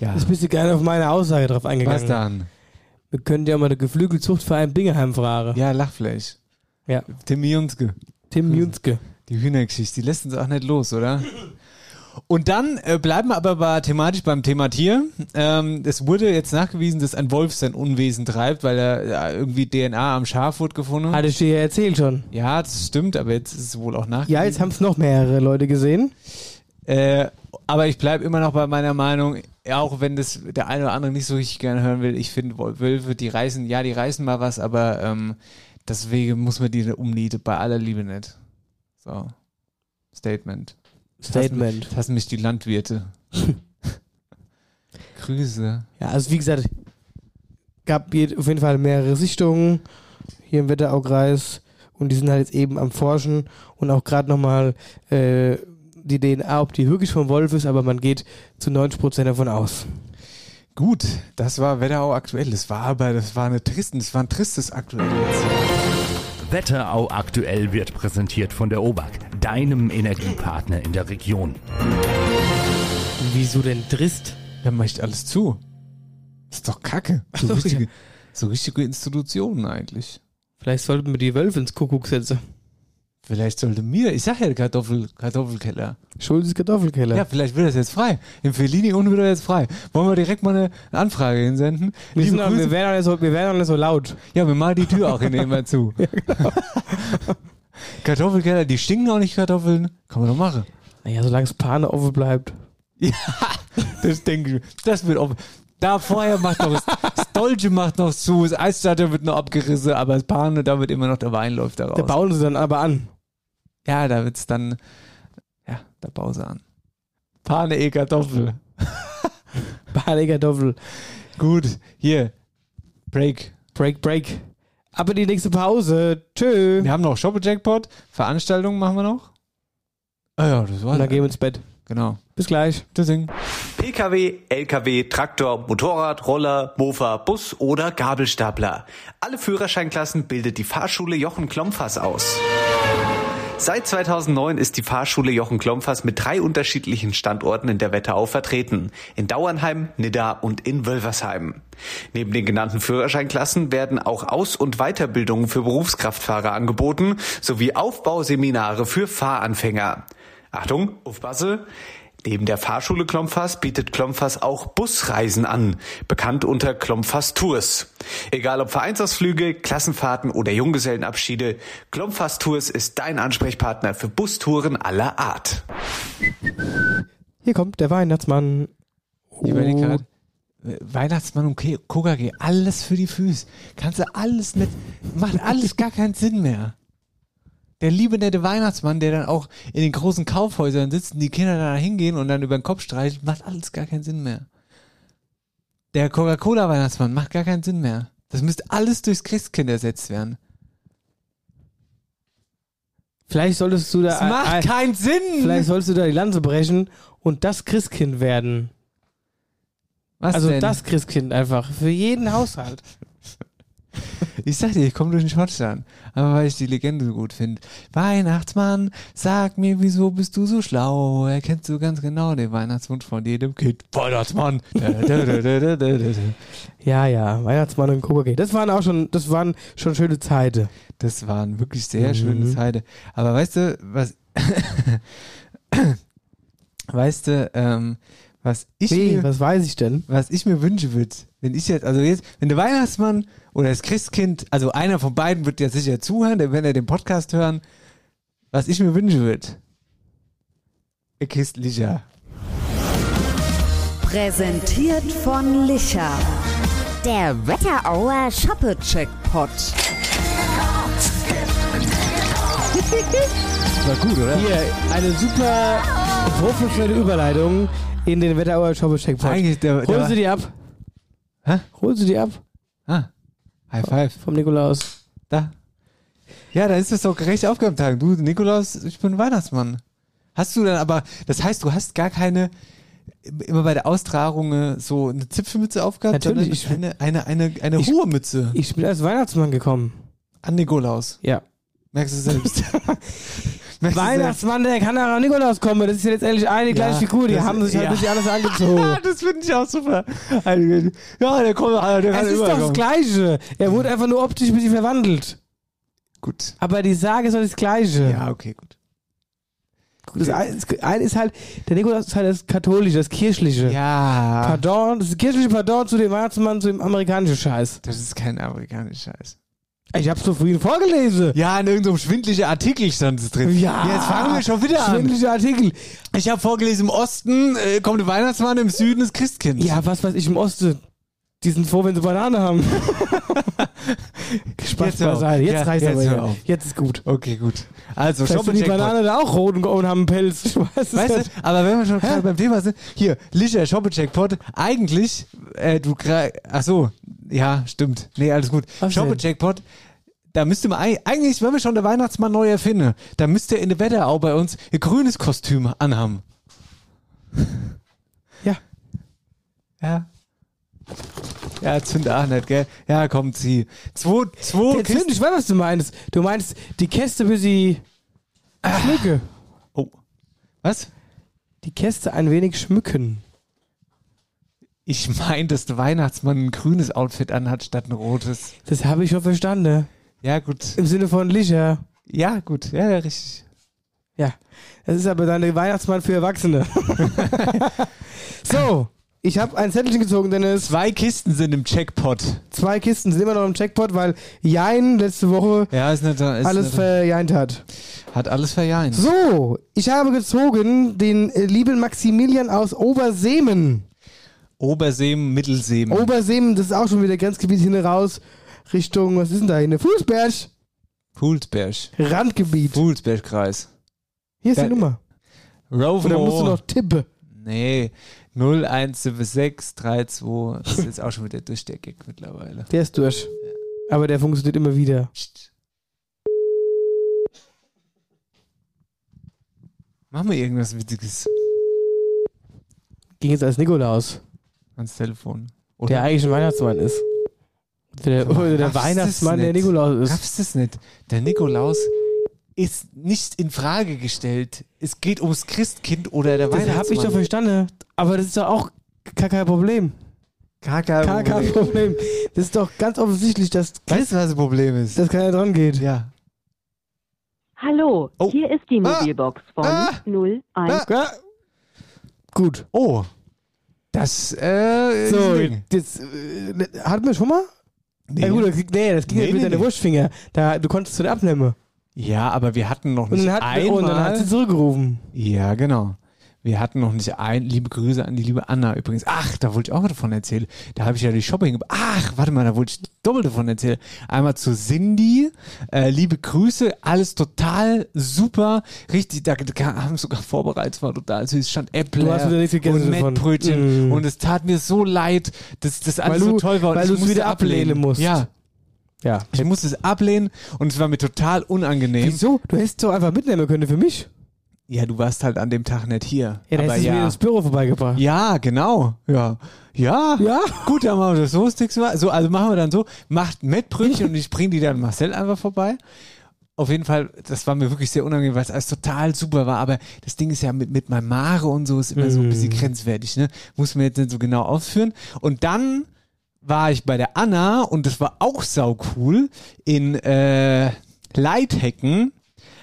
Ja. Jetzt bist du gerne auf meine Aussage drauf eingegangen. Was dann? Wir können ja mal eine Geflügelzucht für einen Dingeheim fragen. Ja, Lachfleisch. Ja. Tim Junske. Tim Junske. Die Hühnergeschichte, die lässt uns auch nicht los, oder? Und dann äh, bleiben wir aber bei, thematisch beim Thema Tier. Ähm, es wurde jetzt nachgewiesen, dass ein Wolf sein Unwesen treibt, weil er ja, irgendwie DNA am Schaf wurde gefunden. Hatte ich dir ja erzählt schon. Ja, das stimmt, aber jetzt ist es wohl auch nachgewiesen. Ja, jetzt haben es noch mehrere Leute gesehen. Äh, aber ich bleibe immer noch bei meiner Meinung, auch wenn das der eine oder andere nicht so richtig gerne hören will, ich finde Wölfe, die reißen, ja, die reißen mal was, aber ähm, deswegen muss man die umnieten, bei aller Liebe nicht. So. Statement. Statement. Das hassen mich die Landwirte. Grüße. Ja, also wie gesagt, gab auf jeden Fall mehrere Sichtungen hier im Wetteraukreis und die sind halt jetzt eben am Forschen und auch gerade nochmal äh, die DNA, ob die wirklich vom Wolf ist, aber man geht zu 90% davon aus. Gut, das war Wetterau aktuell. Das war aber, das war eine tristen, das war ein tristes aktuell jetzt. Wetterau aktuell wird präsentiert von der OBAK, deinem Energiepartner in der Region. Wieso denn Trist? Wer macht alles zu? Ist doch Kacke. So, so, richtige, so richtige Institutionen eigentlich. Vielleicht sollten wir die Wölfe ins Kuckuck setzen. Vielleicht sollte mir, ich sag ja Kartoffel, Kartoffelkeller. Schulzes Kartoffelkeller. Ja, vielleicht wird das jetzt frei. Im Fellini und wird er jetzt frei. Wollen wir direkt mal eine Anfrage hinsenden? wir, werden auch nicht so, wir werden auch nicht so laut. Ja, wir machen die Tür auch immer zu. Kartoffelkeller, die stinken auch nicht Kartoffeln. Kann man doch machen. Naja, solange es Pane offen bleibt. Das denke ich. Das wird offen. Da vorher macht noch das, das Dolce macht noch zu, das Eisstatter wird noch abgerissen, aber das Pane, da wird immer noch der Wein läuft da raus. Da bauen sie dann aber an. Ja, da wird's dann, ja, da bauen sie an. Pane e Kartoffel. Pane Kartoffel. Gut, hier, Break. Break, break. Aber die nächste Pause. Tschö. Wir haben noch Shoppe Jackpot, Veranstaltungen machen wir noch. Ah ja, das Und war's. dann gehen wir ins Bett. Genau. Bis gleich. Tschüssing. Pkw, Lkw, Traktor, Motorrad, Roller, Mofa, Bus oder Gabelstapler. Alle Führerscheinklassen bildet die Fahrschule Jochen Klompfers aus. Seit 2009 ist die Fahrschule Jochen Klompfers mit drei unterschiedlichen Standorten in der Wetterau vertreten. In Dauernheim, Nidda und in Wölversheim. Neben den genannten Führerscheinklassen werden auch Aus- und Weiterbildungen für Berufskraftfahrer angeboten, sowie Aufbauseminare für Fahranfänger. Achtung, aufpasse! Neben der Fahrschule Klompfers bietet Klompfers auch Busreisen an, bekannt unter Klompfers Tours. Egal ob Vereinsausflüge, Klassenfahrten oder Junggesellenabschiede, Klompfers Tours ist dein Ansprechpartner für Bustouren aller Art. Hier kommt der Weihnachtsmann. Ich überlege Oh. gerade. Weihnachtsmann und Coca-G, alles für die Füße. Kannst du alles mit, macht alles gar keinen Sinn mehr. Der liebe nette Weihnachtsmann, der dann auch in den großen Kaufhäusern sitzt und die Kinder da hingehen und dann über den Kopf streicht, macht alles gar keinen Sinn mehr. Der Coca-Cola-Weihnachtsmann macht gar keinen Sinn mehr. Das müsste alles durchs Christkind ersetzt werden. Vielleicht solltest du da. Das macht ein- keinen Sinn! Vielleicht solltest du da die Lanze brechen und das Christkind werden. Was also denn? das Christkind einfach. Für jeden Haushalt. Ich sag dir, ich komme durch den Schottland. Aber weil ich die Legende so gut finde. Weihnachtsmann, sag mir, wieso bist du so schlau? Erkennst du ganz genau den Weihnachtswunsch von jedem Kind. Weihnachtsmann! Ja, ja. Weihnachtsmann und Coca-Cola. Das waren auch schon, das waren schon schöne Zeiten. Das waren wirklich sehr Mhm. schöne Zeiten. Aber weißt du, was, weißt du, ähm, Was ich Nee, mir, was weiß ich denn? was ich mir wünschen würde, wenn ich jetzt, also jetzt, wenn der Weihnachtsmann oder das Christkind, also einer von beiden wird ja sicher zuhören, wenn er den Podcast hören, was ich mir wünschen würde. Eine Kiste Licher. Präsentiert von Licher. Der Wetterauer Shoppe-Checkpot. War gut, oder? Hier, eine super professionelle Überleitung in den Wetterauer Shoppe Checkpot. Eigentlich, der, der Hol war, sie die ab. Hä? Hol sie die ab ah, High Five. vom Nikolaus. Da. Ja, da ist es doch gerecht aufgetragen. Du, Nikolaus, ich bin Weihnachtsmann. Hast du dann aber, das heißt, du hast gar keine, immer bei der Austragung äh, so eine Zipfelmütze aufgehabt, Natürlich, sondern eine, eine, eine, eine Ich- hohe Mütze Ich bin als Weihnachtsmann gekommen. an Nikolaus. Ja. Merkst du selbst? Weihnachtsmann, der kann auch an Nikolaus kommen. Das ist ja letztendlich eine gleiche Figur. Die haben sich halt ja. ein bisschen alles selbst? angezogen. Das finde ich auch super. Ja, der kommt, der kann Es ist doch das. Gleiche. Er wurde einfach nur optisch ein bisschen verwandelt. Gut. Aber die Sage ist doch das Gleiche. Ja, okay, gut. Das eine das eine ist halt, der Nikolaus ist halt das Katholische, das Kirchliche. Ja. Pardon, das ist kirchliche Pardon zu dem Weihnachtsmann, zu dem amerikanischen Scheiß. Das ist kein amerikanischer Scheiß. Ich hab's doch vorhin vorgelesen. Ja, in irgendeinem schwindlichen Artikel stand es drin. Ja. Jetzt fangen wir schon wieder an. Schwindliche Artikel. Ich habe vorgelesen, im Osten äh, kommt der Weihnachtsmann, im Süden das Christkind. Ja, was weiß ich im Osten. Die sind froh, wenn sie Banane haben. Spaß Jetzt beiseite. Jetzt Ja, reicht's jetzt aber. wieder. auf. Jetzt ist gut. Okay, gut. Also, Vielleicht sind die. Banane da auch rot und, und haben einen Pelz. Ich weiß es Weißt du, aber wenn wir schon gerade beim Thema sind, hier, Licher, Shoppe-Checkpot, eigentlich, äh, du, ach so, ja, stimmt. Nee, alles gut. Was denn? Shoppe-Checkpot, da müsste man, ei- eigentlich, wenn wir schon der Weihnachtsmann neu erfinden, da müsste er in der Wetterau bei uns ein grünes Kostüm anhaben. Ja. Ja. Ja, zünd auch nicht, gell? Ja, kommt sie. Zwei, zwei Jetzt finde ich, weiß, was du meinst. Du meinst die Käste für sie schmücke. Oh. Was? Die Käste ein wenig schmücken. Ich meine, dass der Weihnachtsmann ein grünes Outfit anhat statt ein rotes. Das habe ich schon verstanden. Ja, gut. Im Sinne von Licher. Ja, gut. Ja, ja, richtig. Ja. Das ist aber dann der Weihnachtsmann für Erwachsene. so. Ich habe ein Zettelchen gezogen, Dennis. Zwei Kisten sind im Checkpot. Zwei Kisten sind immer noch im Checkpot, weil Jein letzte Woche Ja, ist nicht, ist alles nicht, verjeint hat. hat alles verjaht. So, ich habe gezogen den äh, lieben Maximilian aus Oberseemen. Oberseem, Mittelseem. Oberseemen, das ist auch schon wieder Grenzgebiet hin raus Richtung, was ist denn da hin? Fußberg, Pulsberg. Randgebiet. Pulsbergkreis. Hier ist Da- die Nummer. Rover. Oder musst du noch tippen? Nee. 0176 32. Das ist jetzt auch schon wieder durch der Gag mittlerweile. Der ist durch. Aber der funktioniert immer wieder. Psst. Mach mal irgendwas Witziges Ging jetzt als Nikolaus, ans Telefon. Oder? der eigentlich ein Weihnachtsmann ist. Der, oder der Weihnachtsmann, der? Nikolaus ist. Raffst es nicht? Der Nikolaus ist nicht in Frage gestellt. Es geht ums Christkind oder der Das Weihnachtsmann. habe ich doch verstanden. Aber das ist doch auch gar kein Problem. Gar kein Gar kein Problem. Problem. Das ist doch ganz offensichtlich, dass Weißt du, was das Problem ist? das keiner dran geht. ja. Hallo, Oh. hier ist die Ah. Mobilbox von Ah. 01. Ja. Gut. Oh. Das, äh, So, jetzt äh, hatten wir schon mal? Nee. Ja gut, das, nee, das ging Nee, jetzt mit nee, deinen nee. Wurstfinger. Da, du konntest zu den abnehmen. Ja, aber wir hatten noch Und nicht dann, hat, einmal. und dann hat sie zurückgerufen. ja, genau. Wir hatten noch nicht ein, liebe Grüße an die liebe Anna übrigens. Ach, da wollte ich auch davon erzählen. Da habe ich ja die Shopping. Ach, warte mal, da wollte ich doppelt davon erzählen. Einmal zu Cindy, äh, liebe Grüße, alles total super, richtig. Da, da haben sogar vorbereitet, war total süß. Stand gegessen und. Mettbrötchen Mm. und es tat mir so leid, dass das alles du- so toll war. und weil ich du es wieder ablehnen musst. Ja, Ja. ich musste es ablehnen und es war mir total unangenehm. Wieso? Du hättest doch einfach mitnehmen können für mich. Ja, du warst halt an dem Tag nicht hier. Ja, dann hättest du mir ja. ins Büro vorbeigebracht. Ja, genau. Ja. Ja. Ja? Gut, dann machen wir das so. Sticks mal. So, also machen wir dann so. Macht Mettbrötchen und ich bringe die dann Marcel einfach vorbei. Auf jeden Fall, das war mir wirklich sehr unangenehm, weil es alles total super war. Aber das Ding ist ja mit, mit meinem Mare und so ist immer so ein bisschen grenzwertig, ne? Muss man jetzt nicht so genau ausführen. Und dann war ich bei der Anna und das war auch sau cool in äh, Leithecken.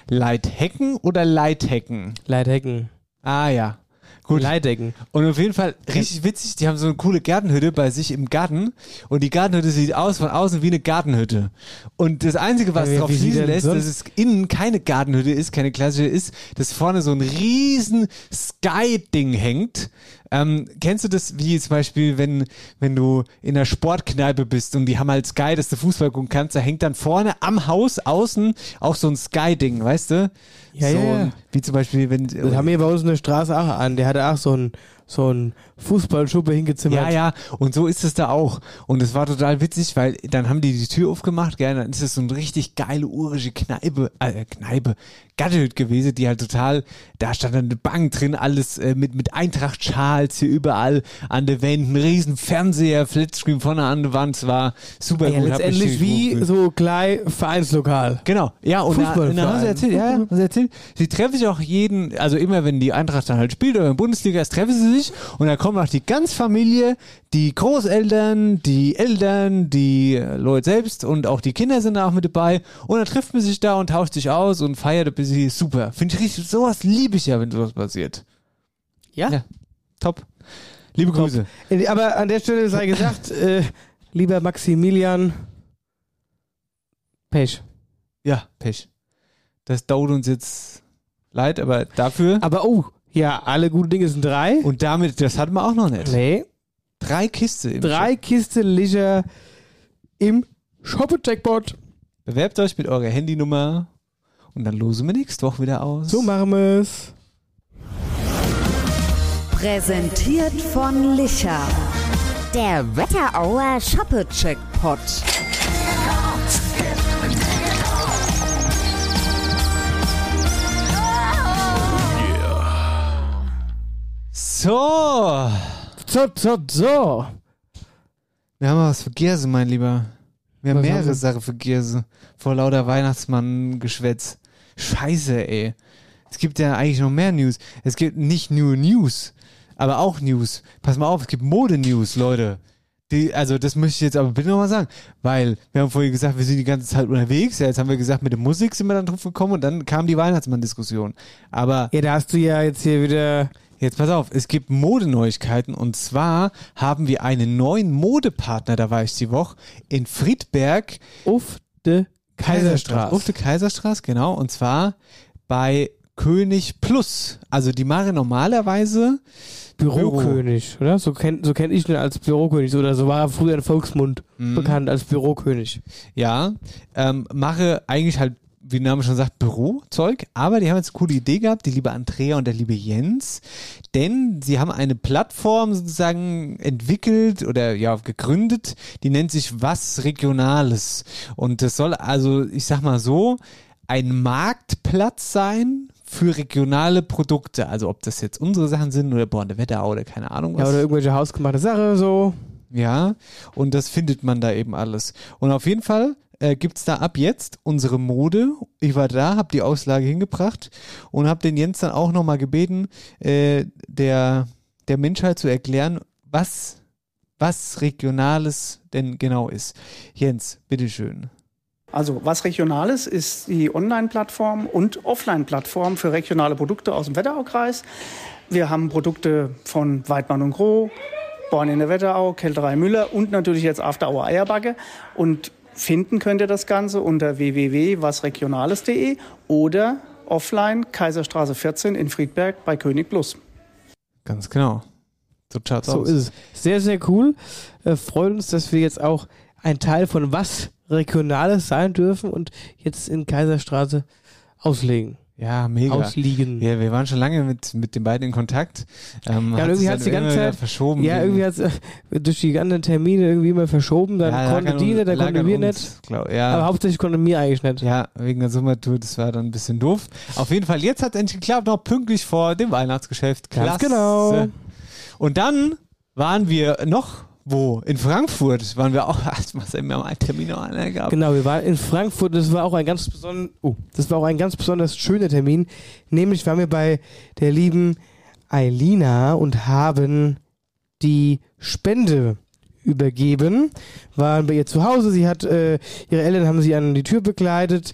Leithecken oder Leithecken? Leithecken. Ah ja. Gut. Leihdecken. Und auf jeden Fall richtig witzig, die haben so eine coole Gartenhütte bei sich im Garten und die Gartenhütte sieht aus von außen wie eine Gartenhütte. Und das Einzige, was Ja, wie sieht schließen lässt, dass es innen keine Gartenhütte ist, keine klassische ist, dass vorne so ein riesen Sky-Ding hängt. Ähm, kennst du das wie zum Beispiel, wenn, wenn du in einer Sportkneipe bist und die haben halt Sky, dass du Fußball gucken kannst, da hängt dann vorne am Haus außen auch so ein Sky-Ding, weißt du? Ja, so ja, Wie zum Beispiel, wenn Das haben wir bei uns in der Straße auch an. Der hatte auch so ein, so ein Fußballschuppe hingezimmert. Ja, ja, und so ist es da auch. Und es war total witzig, weil dann haben die die Tür aufgemacht, gell, dann ist es so eine richtig geile urische Kneipe, äh, Kneipe, Gattehüt gewesen, die halt total, da stand dann eine Bank drin, alles äh, mit, mit Eintracht-Schals hier überall an der Wand, ein riesen Fernseher, Flatscreen vorne an der Wand, es war super Ja, gut. letztendlich wie so klein Vereinslokal. Genau, ja, und da, und da haben sie erzählt, ja, ja, haben sie erzählt, sie treffen sich auch jeden, also immer wenn die Eintracht dann halt spielt oder in der Bundesliga ist, treffen sie sich und da kommen auch die ganze Familie, die Großeltern, die Eltern, die äh, Leute selbst und auch die Kinder sind da auch mit dabei und dann trifft man sich da und tauscht sich aus und feiert ein bisschen, super. Finde ich richtig, sowas liebe ich ja, wenn sowas passiert. Ja? Ja, top. Liebe Grüße. Äh, Aber an der Stelle sei gesagt, äh, lieber Maximilian, Pech. Ja, Pech. Das dauert uns jetzt leid, aber dafür. Aber oh, ja, alle guten Dinge sind drei. Und damit, das hatten wir auch noch nicht. Nee. Drei Kiste im Drei Kisten Licher im Shoppe-Jackpot. Bewerbt euch mit eurer Handynummer und dann losen wir nächste Woche wieder aus. So machen wir es. Präsentiert von Licher. Der Wetterauer Shoppe-Checkpot. So. So, so, so. Wir haben was vergessen, mein Lieber. Wir haben Was haben mehrere wir? Sachen vergessen. Vor lauter Weihnachtsmann-Geschwätz. Scheiße, ey. Es gibt ja eigentlich noch mehr News. Es gibt nicht nur News, aber auch News. Pass mal auf, es gibt Mode-News, Leute. Die, also das möchte ich jetzt aber bitte nochmal sagen, weil wir haben vorhin gesagt, wir sind die ganze Zeit unterwegs. Ja, jetzt haben wir gesagt, mit der Musik sind wir dann drauf gekommen und dann kam die Weihnachtsmann-Diskussion. Aber Ja, da hast du ja jetzt hier wieder. Jetzt pass auf, es gibt Modeneuigkeiten und zwar haben wir einen neuen Modepartner, da war ich die Woche, in Friedberg. Auf der Kaiserstraße. Auf der Kaiserstraße, genau. Und zwar bei König Plus. Also die machen normalerweise Bürokönig, oder? So kenn, so kenn ich ihn als Bürokönig. Oder so war er früher in Volksmund Mhm. bekannt als Bürokönig. Ja, ähm, mache eigentlich halt, wie der Name schon sagt, Bürozeug, aber die haben jetzt eine coole Idee gehabt, die liebe Andrea und der liebe Jens, denn sie haben eine Plattform sozusagen entwickelt oder ja gegründet, die nennt sich Was Regionales und das soll also, ich sag mal so, ein Marktplatz sein für regionale Produkte, also ob das jetzt unsere Sachen sind oder Born der Wetterau oder keine Ahnung was. Ja, oder irgendwelche hausgemachte Sache, so. Ja, und das findet man da eben alles. Und auf jeden Fall äh, gibt's da ab jetzt unsere Mode. Ich war da, habe die Auslage hingebracht und habe den Jens dann auch nochmal gebeten, äh, der, der Menschheit zu erklären, was, was Regionales denn genau ist. Jens, bitteschön. Also was Regionales ist die Online-Plattform und Offline-Plattform für regionale Produkte aus dem Wetteraukreis. Wir haben Produkte von Weidmann und Groh, Born in der Wetterau, Kälterei Müller und natürlich jetzt After Hour Eierbacke. Und finden könnt ihr das Ganze unter www.wasregionales.de oder offline Kaiserstraße 14 in Friedberg bei König Plus. Ganz genau. So schaut's So aus. ist es. Sehr, sehr cool. Äh, freut uns, dass wir jetzt auch ein Teil von was Regionales sein dürfen und jetzt in Kaiserstraße auslegen. Ja, mega. Ausliegen. Ja, wir waren schon lange mit, mit den beiden in Kontakt. Ähm, Ja, und irgendwie hat es die ganze Zeit verschoben. Ja, irgendwie hat es durch die ganzen Termine irgendwie immer verschoben. Dann Ja, konnte die nicht, dann lag konnte an wir nicht. glaub- ja. Aber hauptsächlich konnte mir eigentlich nicht. Ja, wegen der Summertour, das war dann ein bisschen doof. Auf jeden Fall, jetzt hat es endlich geklappt, noch pünktlich vor dem Weihnachtsgeschäft. Ganz Klasse. genau. Und dann waren wir noch wo? In Frankfurt waren wir auch, was haben wir einen Termin noch gehabt. Genau, wir waren in Frankfurt, das war auch ein ganz besonders, oh, das war auch ein ganz besonders schöner Termin. Nämlich waren wir bei der lieben Eilina und haben die Spende übergeben. Waren bei ihr zu Hause. Sie hat, äh, ihre Eltern haben sie an die Tür begleitet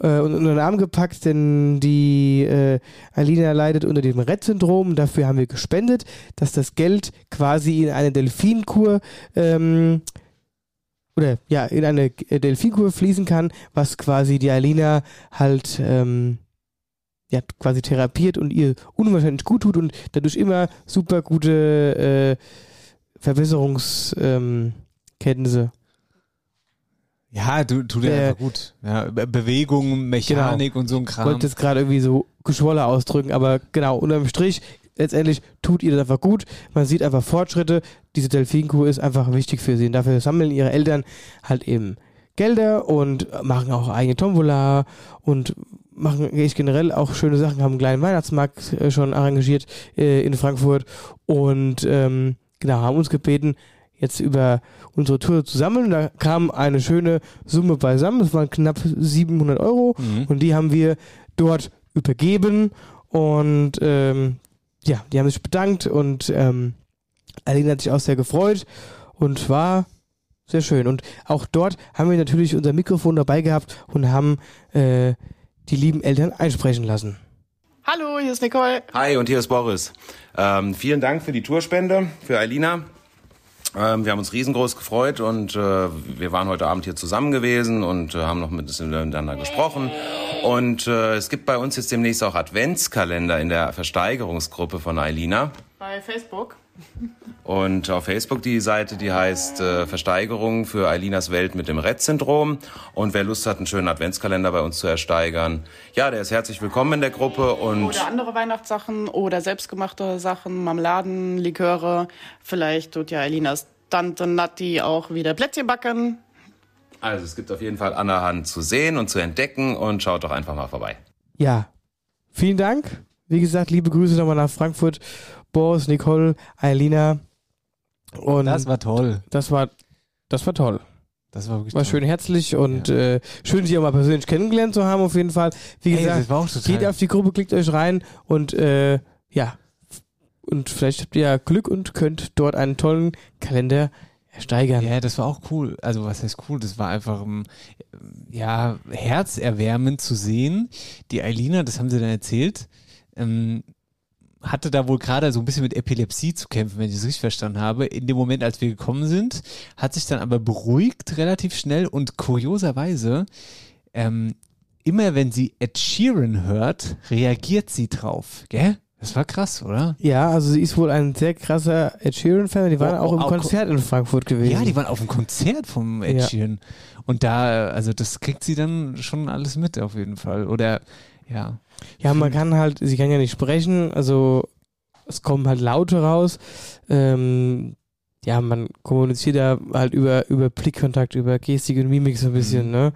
äh, und unter den Arm gepackt, denn die äh, Alina leidet unter dem Rett-Syndrom. Dafür haben wir gespendet, dass das Geld quasi in eine Delfinkur ähm, oder ja, in eine Delfinkur fließen kann, was quasi die Alina halt ähm, ja, quasi therapiert und ihr unwahrscheinlich gut tut und dadurch immer super gute äh, Verbesserungskenntnisse. Ja, du, tut dir Äh, einfach gut. Ja, Be- Bewegung, Mechanik und so ein Ich Kram. wollte das gerade irgendwie so geschwoller ausdrücken, aber genau, unterm Strich, letztendlich tut ihr das einfach gut. Man sieht einfach Fortschritte. Diese Delfinkuh ist einfach wichtig für sie. Und dafür sammeln ihre Eltern halt eben Gelder und machen auch eigene Tombola und machen echt generell auch schöne Sachen, haben einen kleinen Weihnachtsmarkt äh, schon arrangiert äh, in Frankfurt und ähm, genau, haben uns gebeten, jetzt über unsere Tour zu sammeln. Da kam eine schöne Summe beisammen. Das waren knapp 700 Euro Mhm. und die haben wir dort übergeben und ähm, ja, die haben sich bedankt und ähm, Aline hat sich auch sehr gefreut und war sehr schön. Und auch dort haben wir natürlich unser Mikrofon dabei gehabt und haben äh, die lieben Eltern einsprechen lassen. Hallo, hier ist Nicole. Hi, und hier ist Boris. Ähm, vielen Dank für die Tourspende, für Alina. Ähm, wir haben uns riesengroß gefreut und äh, wir waren heute Abend hier zusammen gewesen und äh, haben noch ein bisschen miteinander gesprochen. Und äh, es gibt bei uns jetzt demnächst auch Adventskalender in der Versteigerungsgruppe von Alina. Bei Facebook. Und auf Facebook die Seite, die heißt äh, Versteigerung für Alinas Welt mit dem Rett-Syndrom. Und wer Lust hat, einen schönen Adventskalender bei uns zu ersteigern, ja, der ist herzlich willkommen in der Gruppe. Und Oder andere Weihnachtssachen oder selbstgemachte Sachen, Marmeladen, Liköre. Vielleicht tut ja Elinas Tante Natti auch wieder Plätzchen backen. also es gibt auf jeden Fall an der Hand zu sehen und zu entdecken und schaut doch einfach mal vorbei. Ja, vielen Dank. Wie gesagt, liebe Grüße nochmal nach Frankfurt. Boris, Nicole, Eilina. Und Das war toll. Das war, das war toll. Das war wirklich War schön herzlich und äh, schön, Sie auch mal persönlich kennengelernt zu haben, auf jeden Fall. Wie gesagt, geht auf die Gruppe, klickt euch rein und äh, ja. Und vielleicht habt ihr ja Glück und könnt dort einen tollen Kalender ersteigern. Ja, das war auch cool. Also was heißt cool? Das war einfach ähm, ja herzerwärmend zu sehen. Die Eilina, das haben sie dann erzählt, ähm, hatte da wohl gerade so ein bisschen mit Epilepsie zu kämpfen, wenn ich das richtig verstanden habe. In dem Moment, als wir gekommen sind, hat sich dann aber beruhigt relativ schnell und kurioserweise ähm, immer wenn sie Ed Sheeran hört, reagiert sie drauf, gell? Das war krass, oder? Ja, also sie ist wohl ein sehr krasser Ed Sheeran-Fan. Die waren Oh, auch im auch- Konzert in Frankfurt gewesen. Ja, die waren auf dem Konzert vom Ed Ja. Sheeran. Und da, also das kriegt sie dann schon alles mit auf jeden Fall. Oder ja. Ja, man kann halt, sie kann ja nicht sprechen, also es kommen halt Laute raus. Ähm, ja, man kommuniziert da halt über, über Blickkontakt, über Gestik und Mimik so ein bisschen, ne?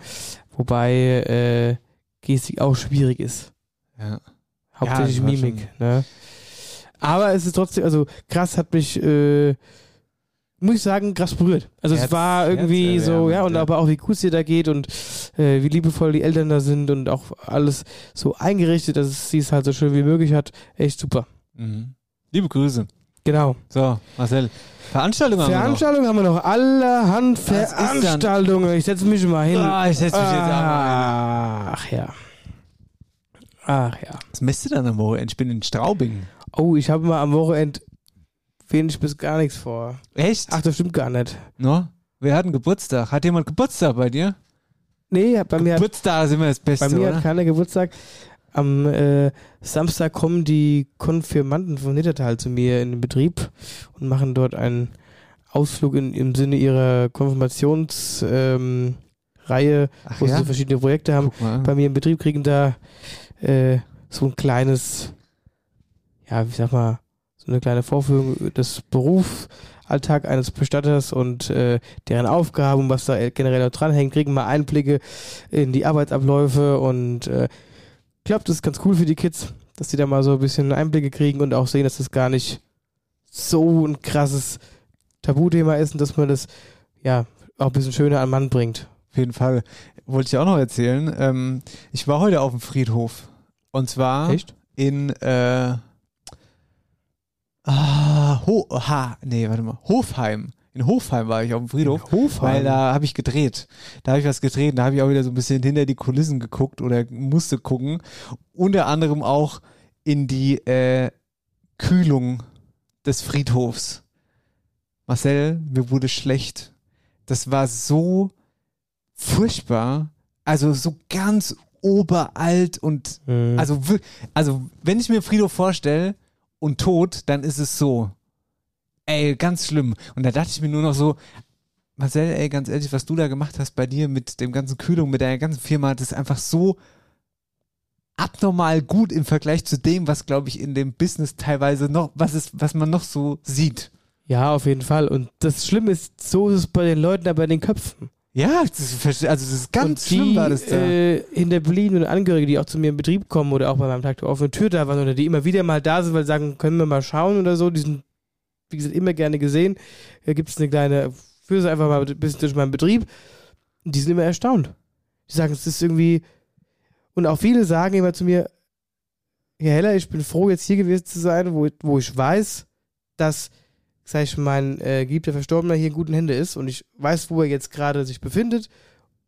Wobei äh, Gestik auch schwierig ist. Ja. Hauptsächlich Ja, Mimik, ne? Aber es ist trotzdem, also krass hat mich, äh, muss ich sagen, krass berührt. Also es Herz- war irgendwie so, herzerwärmend, ja, und ja. aber auch wie gut es dir da geht und äh, wie liebevoll die Eltern da sind und auch alles so eingerichtet, dass es sie es halt so schön wie möglich hat. Echt super. Mhm. Liebe Grüße. Genau. So, Marcel. Veranstaltung haben wir noch. Veranstaltungen haben wir noch. Allerhand Veranstaltungen. Ich setze mich mal hin. Ah, ich setz mich jetzt auch Ach ja. Ach ja. Was messt du dann am Wochenende? Ich bin in Straubing. Oh, ich habe mal am Wochenende wenig bis gar nichts vor. Echt? Ach, das stimmt gar nicht. No? Wer hat einen Geburtstag? Hat jemand Geburtstag bei dir? Nee, bei mir hat, Geburtstag ist immer das Beste, bei mir oder? hat keiner Geburtstag. Am äh, Samstag kommen die Konfirmanden von Nittertal zu mir in den Betrieb und machen dort einen Ausflug in, im Sinne ihrer Konfirmationsreihe, ähm, wo ja? sie so verschiedene Projekte haben. Bei mir im Betrieb kriegen da äh, so ein kleines, ja, wie sag mal, so eine kleine Vorführung des Berufsalltag eines Bestatters und äh, deren Aufgaben, was da generell noch dranhängt, kriegen mal Einblicke in die Arbeitsabläufe und äh, ich glaube, das ist ganz cool für die Kids, dass die da mal so ein bisschen Einblicke kriegen und auch sehen, dass das gar nicht so ein krasses Tabuthema ist und dass man das ja auch ein bisschen schöner an Mann bringt. Auf jeden Fall. Wollte ich auch noch erzählen. Ähm, ich war heute auf dem Friedhof. Und zwar Echt? in äh, ah, Ho ha, nee, warte mal, Hofheim. In In Hofheim war ich auf dem Friedhof. Hofheim? Weil da habe ich gedreht. Da habe ich was gedreht. Da habe ich auch wieder so ein bisschen hinter die Kulissen geguckt oder musste gucken. Unter anderem auch in die äh, Kühlung des Friedhofs. Marcel, mir wurde schlecht. Das war so furchtbar. Also so ganz oberalt und Mhm. also, also wenn ich mir Friedhof vorstelle und tot, dann ist es so. Ey, ganz schlimm. Und da dachte ich mir nur noch so, Marcel, ey, ganz ehrlich, was du da gemacht hast bei dir mit dem ganzen Kühlung, mit deiner ganzen Firma, das ist einfach so abnormal gut im Vergleich zu dem, was, glaube ich, in dem Business teilweise noch, was ist, was man noch so sieht. Ja, auf jeden Fall. Und das Schlimme ist, so ist es bei den Leuten, aber in den Köpfen. Ja, das also das ist ganz und schlimm die, war das da. Äh, hinterbliebenen Angehörige, die auch zu mir im Betrieb kommen oder auch bei meinem Tag der offenen Tür da waren oder die immer wieder mal da sind, weil sie sagen, können wir mal schauen oder so, die sind, wie gesagt, immer gerne gesehen. Da gibt es eine kleine, führe sie einfach mal ein bisschen durch meinen Betrieb. Und die sind immer erstaunt. Die sagen, es ist irgendwie, und auch viele sagen immer zu mir, Herr Heller, ich bin froh, jetzt hier gewesen zu sein, wo, wo ich weiß, dass, sag ich, mein äh, geliebter Verstorbener hier in guten Händen ist und ich weiß, wo er jetzt gerade sich befindet